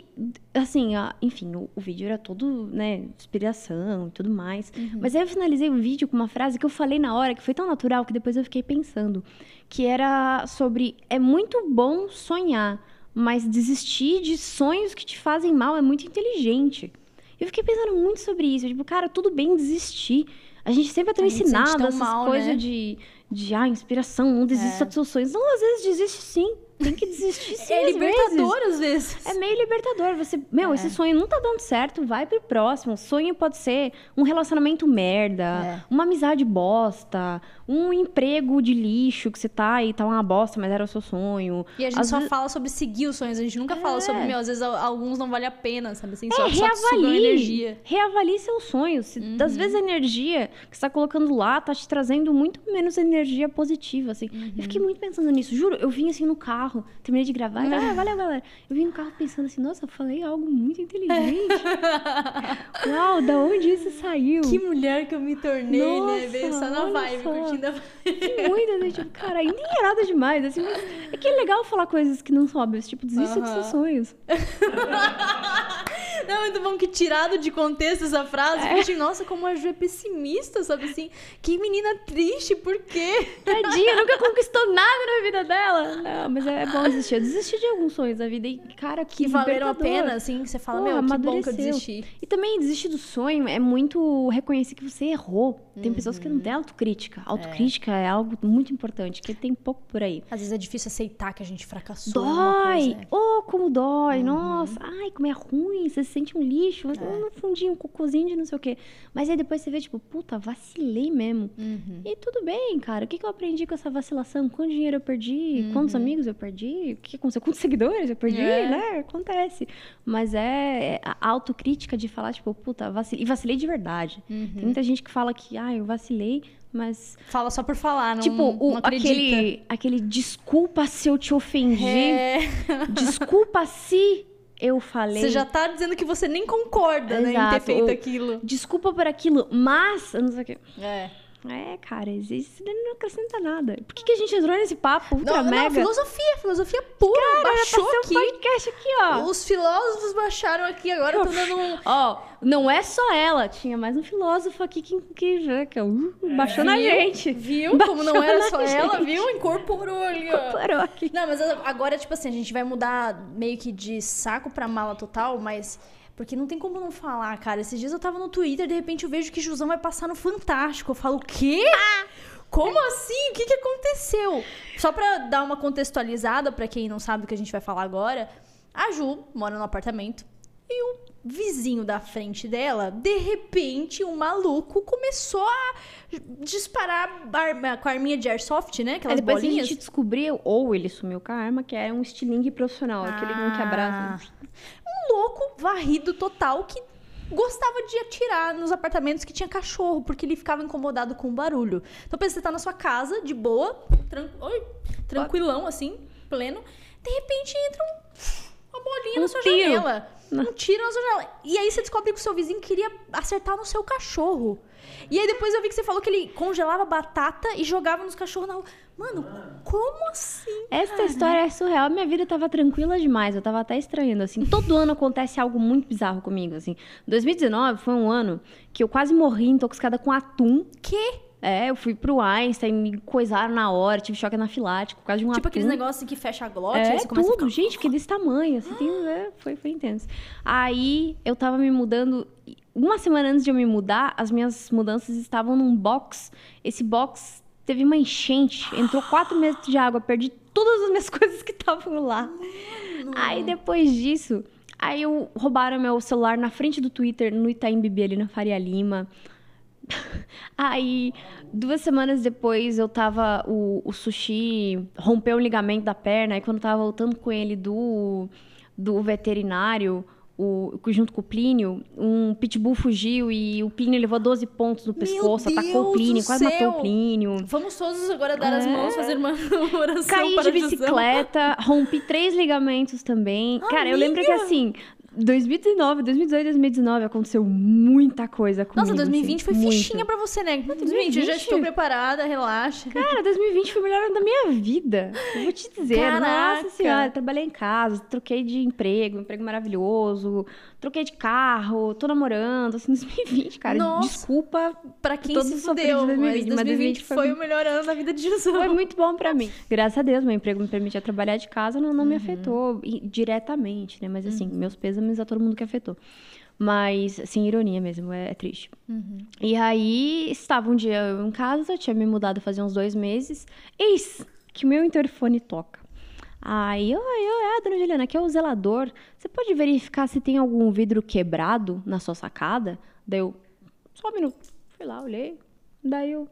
assim, ó, enfim, o, o vídeo era todo, né, inspiração e tudo mais. Mas aí eu finalizei o vídeo com uma frase que eu falei na hora, que foi tão natural que depois eu fiquei pensando. Que era sobre, é muito bom sonhar, mas desistir de sonhos que te fazem mal é muito inteligente. Eu fiquei pensando muito sobre isso. Tipo, cara, tudo bem desistir. A gente sempre é tão ensinado essas mal, coisas né? de, de, ah, inspiração, não desista É. dos seus sonhos. Não, às vezes desiste sim. Tem que desistir sim, É vezes. libertador, às vezes. É meio libertador. Você, meu, É. esse sonho não tá dando certo, vai pro próximo. Sonho pode ser um relacionamento merda, É. uma amizade bosta, um emprego de lixo que você tá e tá uma bosta, mas era o seu sonho. E a gente Às só vezes- fala sobre seguir os sonhos. A gente nunca fala É. sobre, meu, às vezes al- alguns não vale a pena, sabe? Assim, só, É, só reavalie. energia. Uhum. Reavalie seus sonhos. Se, Às vezes a energia que você tá colocando lá tá te trazendo muito menos energia positiva, assim. Uhum. Eu fiquei muito pensando nisso. Juro, eu vim assim no carro, terminei de gravar. e, Ah, valeu, galera. Eu vim no carro pensando assim, nossa, eu falei algo muito inteligente. Uau, da onde isso saiu? Que mulher que eu me tornei, né? Nossa, Veio só na vibe, só. curtindo a Que muito, assim, tipo, cara, e nem é nada demais, assim, mas é que é legal falar coisas que não são óbvias, tipo, desista dos seus sonhos. Não, é muito bom que tirado de contexto essa frase, É. fiquei, nossa, como a Ju é pessimista, sabe assim? Que menina triste, por quê? Tadinha, nunca conquistou nada na vida dela. Não, mas é bom desistir. Eu desisti de alguns sonhos da vida e, cara, que Que valeram a pena, assim, que você fala, Porra, meu, que bom que eu desisti. E também desistir do sonho é muito reconhecer que você errou. Tem pessoas que não Uhum. têm autocrítica. Autocrítica é. algo muito importante, que tem pouco por aí. Às vezes é difícil aceitar que a gente fracassou. Dói! coisa, né? Oh, como dói! Uhum. Nossa, ai, como é ruim, você se sente um lixo, você É. no fundinho, um cocôzinho de não sei o quê. Mas aí depois você vê, tipo, puta, vacilei mesmo. Uhum. E tudo bem, cara. O que, que eu aprendi com essa vacilação? Quanto dinheiro eu perdi? Quantos amigos eu perdi? O que aconteceu? Quantos seguidores eu perdi? Uhum. É. Né? Acontece. Mas é é a autocrítica de falar, tipo, puta, vacilei. E vacilei de verdade. Uhum. Tem muita gente que fala que, ah, eu vacilei, mas. Fala só por falar, não, tipo, o, não aquele, aquele desculpa se eu te ofendi. É, Desculpa se eu falei. você já tá dizendo que você nem concorda, né, em ter Exato, feito aquilo. Desculpa por aquilo, mas. Eu não sei o quê. É. É, cara, isso não acrescenta nada. Por que, que a gente entrou nesse papo ultra Não, não, mega? filosofia, filosofia pura. baixou Tá aqui. podcast aqui, ó. Os filósofos baixaram aqui, agora tô dando um. Ó, não é só ela, tinha mais um filósofo aqui que, que, já- que uh, baixou na Viu? gente. Viu? Como não era só Baixou na ela, gente. viu? Incorporou ali, ó. Parou aqui. Não, mas agora, tipo assim, a gente vai mudar meio que de saco pra mala total, mas. Porque não tem como não falar, cara. Esses dias eu tava no Twitter, de repente eu vejo que Jusão vai passar no Fantástico. Eu falo, o quê? Como assim? O que, que aconteceu? Só pra dar uma contextualizada pra quem não sabe o que a gente vai falar agora, a Ju mora no apartamento e o vizinho da frente dela, de repente, um maluco começou a disparar arma- com a arminha de airsoft, né? Aí Aquelas depois a bolinhas. gente descobriu, ou ele sumiu com a arma, que era um estilingue profissional, aquele um que abraça. Um louco varrido total que gostava de atirar nos apartamentos que tinha cachorro, porque ele ficava incomodado com o barulho. Então, pensa, você tá na sua casa, de boa, tran- Oi, tranquilão, assim, pleno. De repente entra um- uma bolinha Um na sua tiro. janela. Tiro na sua janela. E aí você descobre que o seu vizinho queria acertar no seu cachorro. E aí depois eu vi que você falou que ele congelava batata e jogava nos cachorros na rua. Mano, como assim? Essa história é surreal. Minha vida tava tranquila demais. Eu tava até estranhando, assim. Todo ano acontece algo muito bizarro comigo, assim. 2019 foi um ano que eu quase morri intoxicada com atum. Que? É, eu fui pro Einstein, me coisaram na hora, tive choque anafilático por causa de um Tipo aqueles negócios que fecha a glote, É, tudo, ficar... gente, que desse tamanho, assim, tem, é, foi, foi intenso. Aí, eu tava me mudando, uma semana antes de eu me mudar, as minhas mudanças estavam num box, esse box teve uma enchente, entrou quatro metros de água, perdi todas as minhas coisas que estavam lá. Aí, depois disso, Aí eu roubaram meu celular na frente do Twitter, no Itaim Bibi, ali na Faria Lima. Aí, duas semanas depois, eu tava. O, o sushi rompeu o ligamento da perna. Aí, quando eu tava voltando com ele do, do veterinário, o, junto com o Plínio, um pitbull fugiu e o Plínio levou 12 pontos no pescoço, atacou o Deus Plínio, do quase matou céu! o Plínio. Vamos todos agora dar as É. mãos, fazer uma oração Caí para de bicicleta, rompi três ligamentos também. Cara, eu lembro que assim, 2019, 2018, 2019 aconteceu muita coisa comigo. Nossa, 2020 assim, foi muita. fichinha pra você, né? 2020, eu já 2020? estou preparada, relaxa. Cara, 2020 foi o melhor ano da minha vida. Eu vou te dizer. Caraca. Nossa senhora, trabalhei em casa, troquei de emprego, um emprego maravilhoso, troquei de carro, tô namorando, assim, 2020, cara. Nossa. Desculpa, Pra quem se fudeu, de 2020, mas mas 2020 foi, foi o melhor ano da vida de Jusão. foi muito bom pra mim. Graças a Deus, meu emprego me permitia trabalhar de casa, não, não Uhum. me afetou diretamente, né? Mas assim, meus pêsames a todo mundo que afetou. Mas, sem ironia mesmo, é, é triste. Uhum. E aí, estava um dia eu em casa, tinha me mudado fazia uns dois meses. Eis que meu interfone toca. Aí, oi, oi, é, dona Juliana, aqui é o zelador. Você pode verificar se tem algum vidro quebrado na sua sacada? Daí eu, só um minuto. Fui lá, olhei. Daí eu,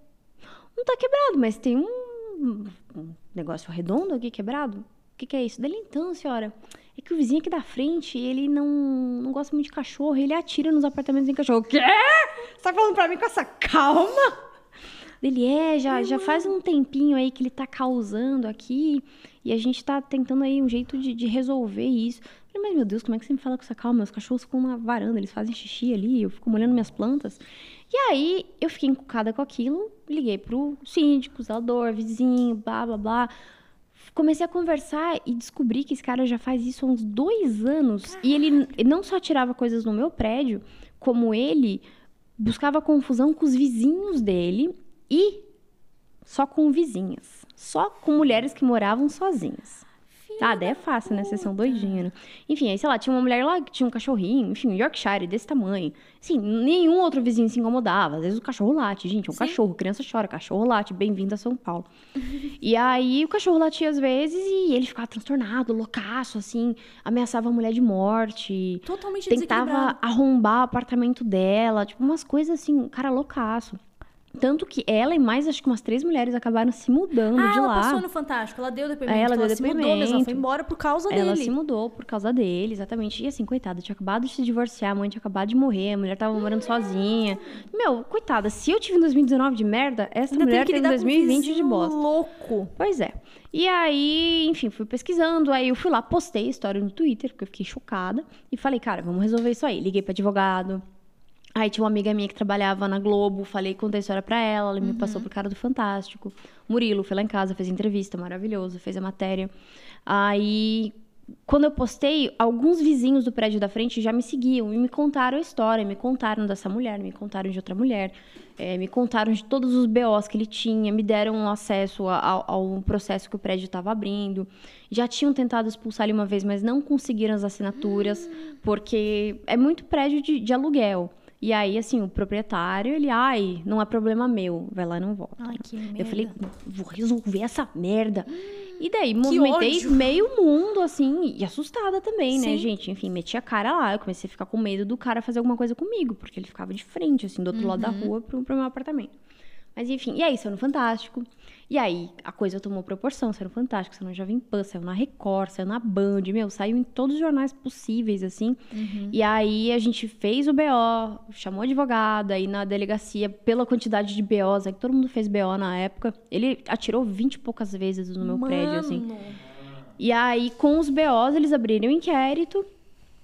não tá quebrado, mas tem um, um negócio redondo aqui quebrado. O que, que é isso? Dele então, senhora. É que o vizinho aqui da frente, ele não, não gosta muito de cachorro. Ele atira nos apartamentos sem cachorro. O quê? Você tá falando pra mim com essa calma? Ele é, já, já faz um tempinho aí que ele tá causando aqui. E a gente tá tentando aí um jeito de, de resolver isso. Falei, mas meu Deus, como é que você me fala com essa calma? Meus cachorros ficam na varanda, eles fazem xixi ali, eu fico molhando minhas plantas. E aí, eu fiquei encucada com aquilo, liguei pro síndico, zelador, vizinho, blá, blá, blá. Comecei a conversar e descobri que esse cara já faz isso há uns dois anos. E ele não só tirava coisas no meu prédio, como ele buscava confusão com os vizinhos dele e só com vizinhas. Só com mulheres que moravam sozinhas. Ah, daí é fácil, né? Vocês são doidinhos, né? Enfim, aí, sei lá, tinha uma mulher lá que tinha um cachorrinho, enfim, um Yorkshire desse tamanho. Assim, nenhum outro vizinho se incomodava. Às vezes o cachorro late, gente, é um Sim. cachorro, criança chora, cachorro late, bem-vindo a São Paulo. e aí o cachorro latia às vezes e ele ficava transtornado, loucaço, assim, ameaçava a mulher de morte Totalmente tentava arrombar o apartamento dela, tipo, umas coisas assim, cara loucaço. Tanto que ela e mais, acho que umas três mulheres acabaram se mudando Ah, de ela lá. passou no Fantástico, ela deu depoimento, É, ela deu se mudou mesmo, ela foi depoimento. embora por causa Ela dele. se mudou por causa dele, exatamente. E assim, coitada, tinha acabado de se divorciar, a mãe tinha acabado de morrer, a mulher tava morando sozinha. Meu, coitada, se eu tive em 2019 de merda, essa Ainda mulher teve em lidar com um 2020 de bosta. louco. Pois é. E aí, enfim, fui pesquisando, aí eu fui lá, postei a história no Twitter, porque eu fiquei chocada, e falei, cara, vamos resolver isso aí. Liguei pra advogado. Aí tinha uma amiga minha que trabalhava na Globo, falei, contei a história pra ela, ela me passou pro cara do Fantástico. Murilo foi lá em casa, fez entrevista, maravilhoso, fez a matéria. Aí, quando eu postei, alguns vizinhos do prédio da frente já me seguiam e me contaram a história, me contaram dessa mulher, me contaram de outra mulher, eh, me contaram de todos os BOs que ele tinha, me deram acesso a- ao, ao processo que o prédio estava abrindo. Já tinham tentado expulsar ele uma vez, mas não conseguiram as assinaturas, porque é muito prédio de, de aluguel. E aí, assim, o proprietário, ele, ai, não é problema meu, vai lá e não volta. Ai, que merda. Eu falei, vou resolver essa merda. E daí, movimentei ódio. meio mundo, assim, e assustada também, né, Sim. gente? Enfim, meti a cara lá. Eu comecei a ficar com medo do cara fazer alguma coisa comigo, porque ele ficava de frente, assim, do outro lado da Uhum. rua pro, pro meu apartamento. Mas enfim, e aí, saiu no Fantástico. E aí, a coisa tomou proporção. Saiu Fantástico, saiu no Jovem Pan, saiu na Record, saiu na Band, meu, saiu em todos os jornais possíveis, assim. Uhum. E aí, a gente fez o BO, chamou advogado, aí na delegacia, pela quantidade de BOs, aí que todo mundo fez BO na época, ele atirou 20 e poucas vezes no meu prédio, assim. Mano. E aí, com os BOs, eles abriram um inquérito.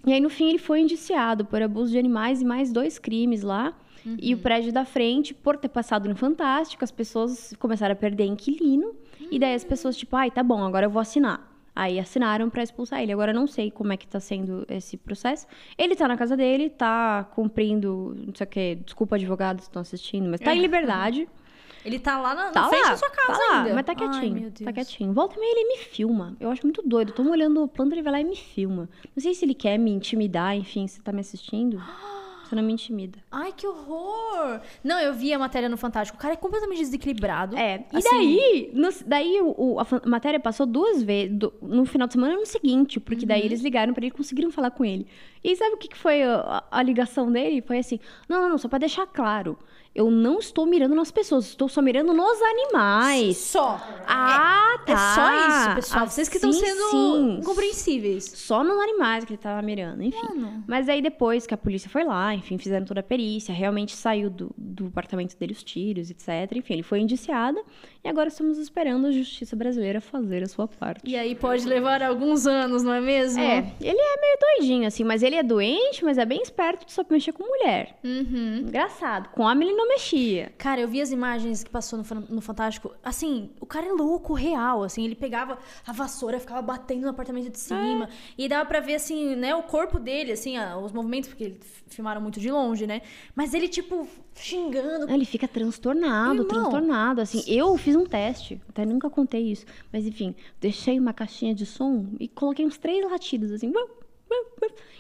E aí, no fim, ele foi indiciado por abuso de animais e mais dois crimes lá. E o prédio da frente, por ter passado no Fantástico, as pessoas começaram a perder inquilino. E daí as pessoas, tipo, ai, tá bom, agora eu vou assinar. Aí assinaram pra expulsar ele. Agora eu não sei como é que tá sendo esse processo. Ele tá na casa dele, tá cumprindo, não sei o quê, desculpa advogados que estão assistindo, mas tá em liberdade. Ele tá lá na, na Tá frente lá, da sua casa tá lá, ainda. mas tá Ai, quietinho, meu tá quietinho. Volta e meia ele me filma. Eu acho muito doido. Eu tô molhando a planta, ele vai lá e me filma. Não sei se ele quer me intimidar, enfim, se tá me assistindo. Você não me intimida. Ai, que horror! Não, eu vi a matéria no Fantástico. O cara é completamente desequilibrado. É, e Assim, daí, no- daí o, a, matéria passou duas vezes, do- no final de semana no seguinte, porque daí eles ligaram pra ele e conseguiram falar com ele. E sabe o que, que foi a, a- a ligação dele? Foi assim: não, não, não, só pra deixar claro, eu não estou mirando nas pessoas, estou só mirando nos animais. Só. Ah, É tá. só isso, pessoal. Vocês que estão Assim, sendo sim. incompreensíveis. Só nos animais que ele tava mirando, enfim. Mano. Mas aí depois que a polícia foi lá, enfim, fizeram toda a perícia, realmente saiu do, do apartamento dele os tiros, etc. Enfim, ele foi indiciado e agora estamos esperando a justiça brasileira fazer a sua parte. E aí pode levar alguns anos, não é mesmo? É, ele é meio doidinho, assim, mas ele é doente, mas é bem esperto só mexer com mulher. Uhum. Engraçado. Com homem ele não mexia. Cara, eu vi as imagens que passou no, no Fantástico. Assim, o cara é louco, real. Assim, ele pegava a vassoura, ficava batendo no apartamento de cima. E dava pra ver, assim, né, o corpo dele, assim, os movimentos, porque eles filmaram muito de longe, né? Mas ele, tipo, xingando. Ele fica transtornado, Irmão. transtornado. Assim, eu fiz um teste, até nunca contei isso. Mas enfim, deixei uma caixinha de som e coloquei uns três latidos, assim.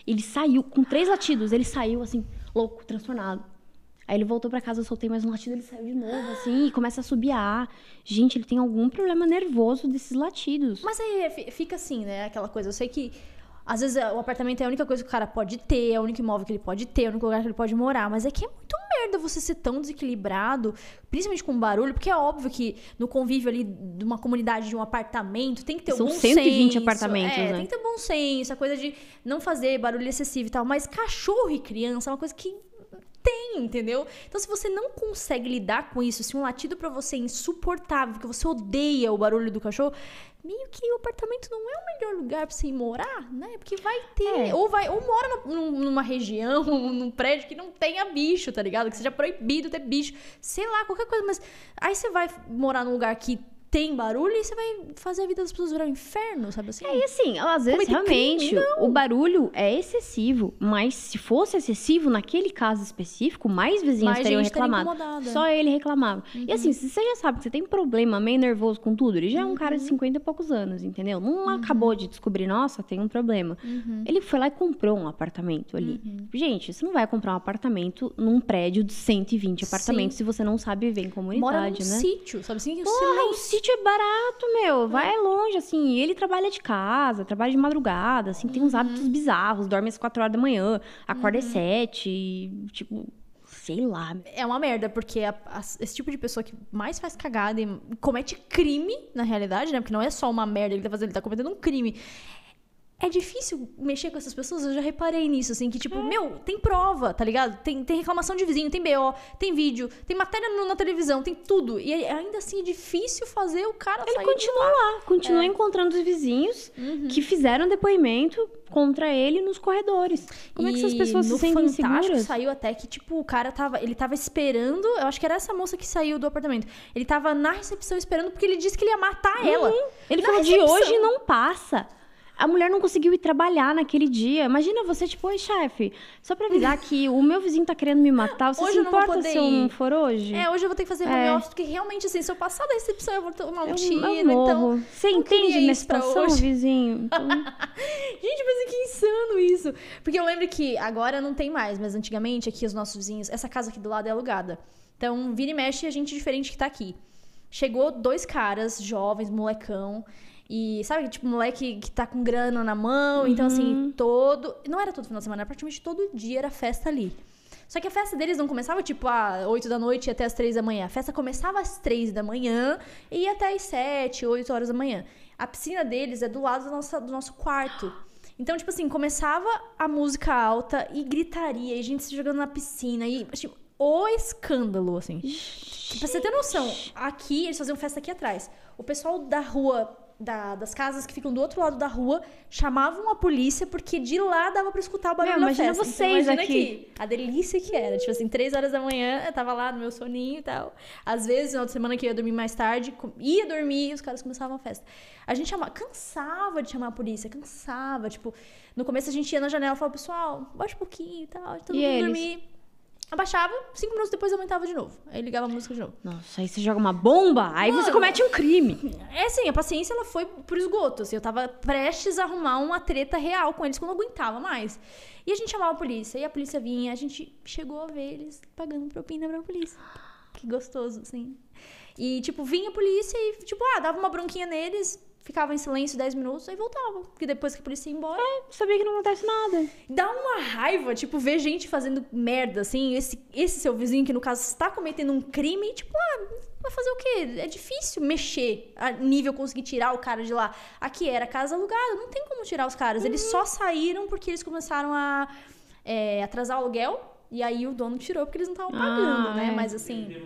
Ele saiu, com três latidos, ele saiu, assim, louco, transtornado. Aí ele voltou pra casa, eu soltei mais um latido, ele saiu de novo, assim, e começa a subiar. Gente, ele tem algum problema nervoso desses latidos. Mas aí fi- fica assim, né? Aquela coisa. Eu sei que. Às vezes o apartamento é a única coisa que o cara pode ter, é o único imóvel que ele pode ter, é o único lugar que ele pode morar. Mas é que é muito merda você ser tão desequilibrado, principalmente com barulho, porque é óbvio que no convívio ali de uma comunidade, de um apartamento, tem que ter São um bom 120 senso. apartamentos, é, né? Tem que ter bom senso, a coisa de não fazer barulho excessivo e tal. Mas cachorro e criança é uma coisa que entendeu? Então, se você não consegue lidar com isso, se um latido pra você é insuportável, porque você odeia o barulho do cachorro, meio que o apartamento não é o melhor lugar pra você ir morar, né? Porque vai ter. É. Ou vai, ou mora no- num- numa região, num prédio que não tenha bicho, tá ligado? Que seja proibido ter bicho. Sei lá, qualquer coisa, mas aí você vai morar num lugar que tem barulho e você vai fazer a vida das pessoas virar um inferno, sabe assim? E assim, às vezes realmente crime, o barulho é excessivo, mas se fosse excessivo naquele caso específico, mais vizinhos Mais teriam reclamado. Só ele reclamava. E assim, se você já sabe que você tem problema meio nervoso com tudo, ele já é um cara de 50 e poucos anos, entendeu? Não acabou de descobrir, nossa, tem um problema. Ele foi lá e comprou um apartamento ali. Gente, você não vai comprar um apartamento num prédio de 120 apartamentos se você não sabe viver em comunidade, Mora num né? sítio, sabe assim? Porra, silêncio. o sítio é barato, meu. Vai longe, assim. Ele trabalha de casa, trabalha de madrugada, assim, tem uns hábitos bizarros, dorme às quatro horas da manhã, acorda às sete, e, tipo, sei lá. É uma merda, porque a- a- esse tipo de pessoa que mais faz cagada e comete crime, na realidade, né? Porque não é só uma merda ele tá fazendo, ele tá cometendo um crime. É difícil mexer com essas pessoas, eu já reparei nisso, assim, que tipo, meu, tem prova, tá ligado? Tem, tem reclamação de vizinho, tem BO, tem vídeo, tem matéria no- na televisão, tem tudo. E ainda assim é difícil fazer o cara Ele sair continua lá, continua encontrando os vizinhos que fizeram depoimento contra ele nos corredores. Como é que essas E pessoas se sentem Fantástico seguras? saiu até que, tipo, o cara tava. Ele tava esperando. Eu acho que era essa moça que saiu do apartamento. Ele tava na recepção esperando porque ele disse que ele ia matar ela. Ele Na falou, de recepção. hoje não passa. A mulher não conseguiu ir trabalhar naquele dia. Imagina você, tipo, oi, chefe, só pra avisar que o meu vizinho tá querendo me matar. Você Hoje se importa se eu não ir." for hoje? É, hoje eu vou ter que fazer home É. office, porque realmente, assim, se eu passar da recepção, eu vou tomar um Eu- tiro. eu então. Você entende minha situação, vizinho? Então, Gente, mas que insano isso. Porque eu lembro que agora não tem mais, mas antigamente aqui os nossos vizinhos, essa casa aqui do lado é alugada. Então, vira e mexe a gente diferente que tá aqui. Chegou dois caras, jovens, molecão. E sabe, tipo, moleque que tá com grana na mão. Então, assim, todo. Não era todo final de semana, era praticamente todo dia era festa ali. Só que a festa deles não começava, tipo, às 8 da noite e até às 3 da manhã. A festa começava às 3 da manhã e ia até às 7, 8 horas da manhã. A piscina deles é do lado do nosso, do nosso quarto. Então, tipo assim, começava a música alta e gritaria, e gente se jogando na piscina, e, tipo, o escândalo, assim. Pra você ter noção, aqui, eles faziam festa aqui atrás. O pessoal da rua, da- das casas que ficam do outro lado da rua, chamavam a polícia porque de lá dava pra escutar o barulho Meu, da festa. vocês imagina aqui. a delícia que era. Tipo assim, três horas da manhã, eu tava lá no meu soninho e tal. Às vezes, final de semana que eu ia dormir mais tarde, ia dormir e os caras começavam a festa. A gente chamava, cansava de chamar a polícia, cansava. Tipo, no começo a gente ia na janela e falava, pessoal, baixa um pouquinho e tal, todo E mundo eles? dormir. Abaixava, cinco minutos depois aumentava de novo. Aí ligava a música de novo. Nossa, aí você joga uma bomba, aí você Mano. comete um crime. É assim, a paciência ela foi pro esgoto. Assim, eu tava prestes a arrumar uma treta real com eles que eu não aguentava mais. E a gente chamava a polícia, e a polícia vinha, a gente chegou a ver eles pagando propina pra polícia. Que gostoso, assim. E, tipo, vinha a polícia e, tipo, ah, dava uma bronquinha neles, ficava em silêncio 10 minutos, aí voltava. Porque depois que a polícia ia embora. Sabia que não acontece nada. Dá uma raiva, tipo, ver gente fazendo merda, assim. Esse, esse seu vizinho, que no caso está cometendo um crime, tipo, ah, vai fazer o quê? É difícil mexer a nível conseguir tirar o cara de lá. Aqui era casa alugada, não tem como tirar os caras. Eles só saíram porque eles começaram a é, atrasar o aluguel. E aí o dono tirou porque eles não estavam pagando, Ah, né? é. Mas assim.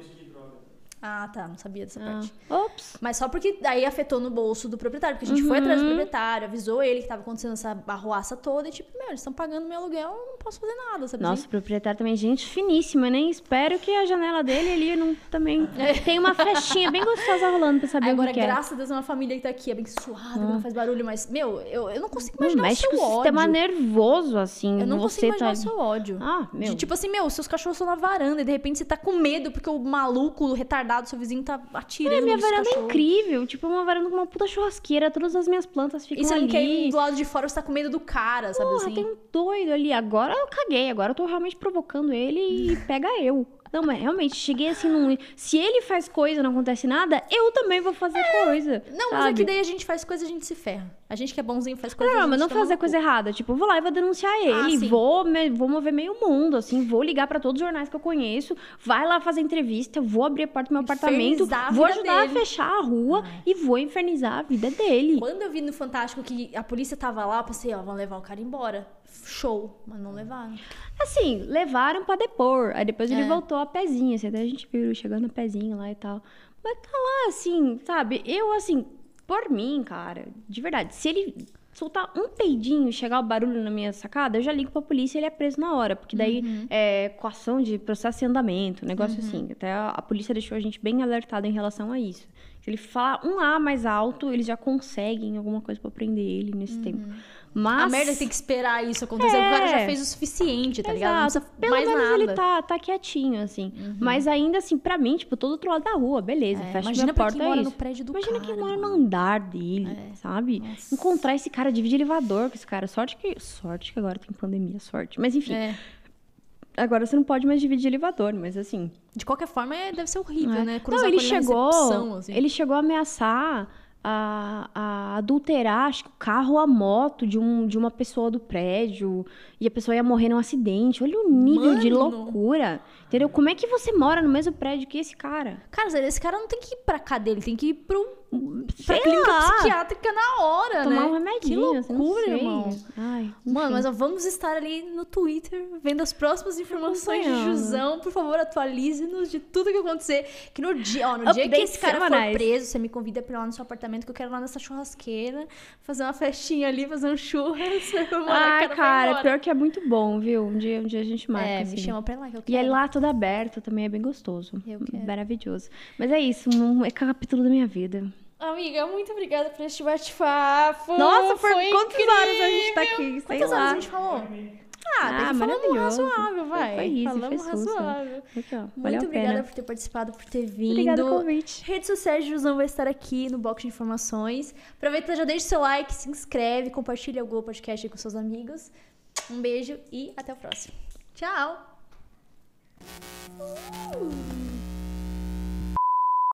Ah, tá. Não sabia dessa Ah. parte. Ops. Mas só porque aí afetou no bolso do proprietário. Porque a gente foi atrás do proprietário, avisou ele que tava acontecendo essa arruaça toda. E tipo, meu, eles estão pagando meu aluguel, eu não posso fazer nada, sabe? Nossa, o proprietário também, gente finíssima, nem espero que a janela dele ali não também tem uma festinha bem gostosa rolando pra saber Aí o agora, que, que é. graças a Deus, é uma família que tá aqui, abençoada, que não faz barulho, mas, meu, eu, eu não consigo Não imaginar o mexe seu com o ódio. sistema nervoso, assim. Eu não você consigo imaginar tá o seu ódio. Ah, meu. De, tipo assim, meu, seus cachorros estão na varanda e de repente você tá com medo porque o maluco, o retardado, seu vizinho tá atirando É, minha varanda é incrível. Tipo, uma varanda com uma puta churrasqueira, todas as minhas plantas ficam E você ali. não quer ir do lado de fora, você tá com medo do cara, sabe Porra, assim? tem um doido ali. Agora eu caguei. Agora eu tô realmente provocando ele e pega eu. Não, mas realmente, cheguei assim num... Se ele faz coisa e não acontece nada, eu também vou fazer coisa. Não, mas é sabe? que daí a gente faz coisa, a gente se ferra. A gente que é bonzinho faz coisa, Não, gente mas não fazer coisa errada. Tipo, eu vou lá e vou denunciar ele. Ah, vou, me- vou mover meio mundo, assim. Vou ligar pra todos os jornais que eu conheço. Vai lá fazer entrevista. Vou abrir a porta do meu apartamento. Infernizar Vou ajudar dele. a fechar a rua. E vou infernizar a vida dele. Quando eu vi no Fantástico que a polícia tava lá, eu pensei, ó, vão levar o cara embora. Show, mas não levaram. Assim, levaram pra depor. Aí depois ele É. voltou a pezinho, assim, até a gente viu ele chegando a pezinho lá e tal. Mas tá lá, assim, sabe? Eu, assim, por mim, cara, de verdade, se ele soltar um peidinho e chegar o barulho na minha sacada, eu já ligo pra polícia e ele é preso na hora. Porque daí Uhum. é coação de processo em andamento, um negócio assim. Até a, a polícia deixou a gente bem alertado em relação a isso. Se ele falar um A mais alto, eles já conseguem alguma coisa pra prender ele nesse tempo. Mas... Uhum. A merda é que tem que esperar isso acontecer. O cara já É. fez o suficiente, tá ligado? Não Exato. precisa Pelo mais menos nada. Uhum. ele tá, tá quietinho, assim. Mas ainda assim, pra mim, tipo, todo outro lado da rua, beleza. É, fecha minha porta, quem é mora isso. no prédio do Imagina cara, quem mora mano. no andar dele, sabe? Nossa. Encontrar esse cara, dividir elevador com esse cara. Sorte que. Sorte que agora tem pandemia, sorte. Mas enfim, É. agora você não pode mais dividir elevador, mas assim. De qualquer forma, é- deve ser horrível, É. né? Cruzar Não, ele chegou. recepção, assim. Ele chegou a ameaçar a, a adulterar, acho que o carro ou a moto de, um, de uma pessoa do prédio. E a pessoa ia morrer num acidente. Olha o nível de Mano. loucura. Entendeu? Como é que você mora no mesmo prédio que esse cara? Cara, esse cara não tem que ir pra cadeia, ele tem que ir pro, pra Sei clínica lá. psiquiátrica na hora, Tomar né? um remedinho. Que loucura, irmão. Ai, Mano, mas ó, vamos estar ali no Twitter vendo as próximas informações de. Jusão. Por favor, atualize-nos de tudo que acontecer. Que no dia, ó, no dia que esse cara semanais. for preso, você me convida pra ir lá no seu apartamento que eu quero ir lá nessa churrasqueira, fazer uma festinha ali, fazer um churras. Ai, Ai, cara, pior que é muito bom, viu? Um dia, um dia a gente marca. É, assim. me chama pra lá que eu E é quero. lá tudo aberto também, é bem gostoso. Eu quero. Maravilhoso. Mas é isso, um, é capítulo da minha vida. Amiga, muito obrigada por este bate-papo. Nossa, por Foi quantas incrível. horas a gente tá aqui? Sei Quantas lá. horas a gente falou? Ah, Ah, falamos razoável, vai. Foi isso, falamos foi razoável. Muito obrigada pena. por ter participado, por ter vindo. Obrigada pelo convite. Redes sociais de Jusão vai estar aqui no box de informações. Aproveita, já deixa o seu like, se inscreve, compartilha o Globo Podcast com seus amigos. Um beijo e até o próximo. Tchau! Uh!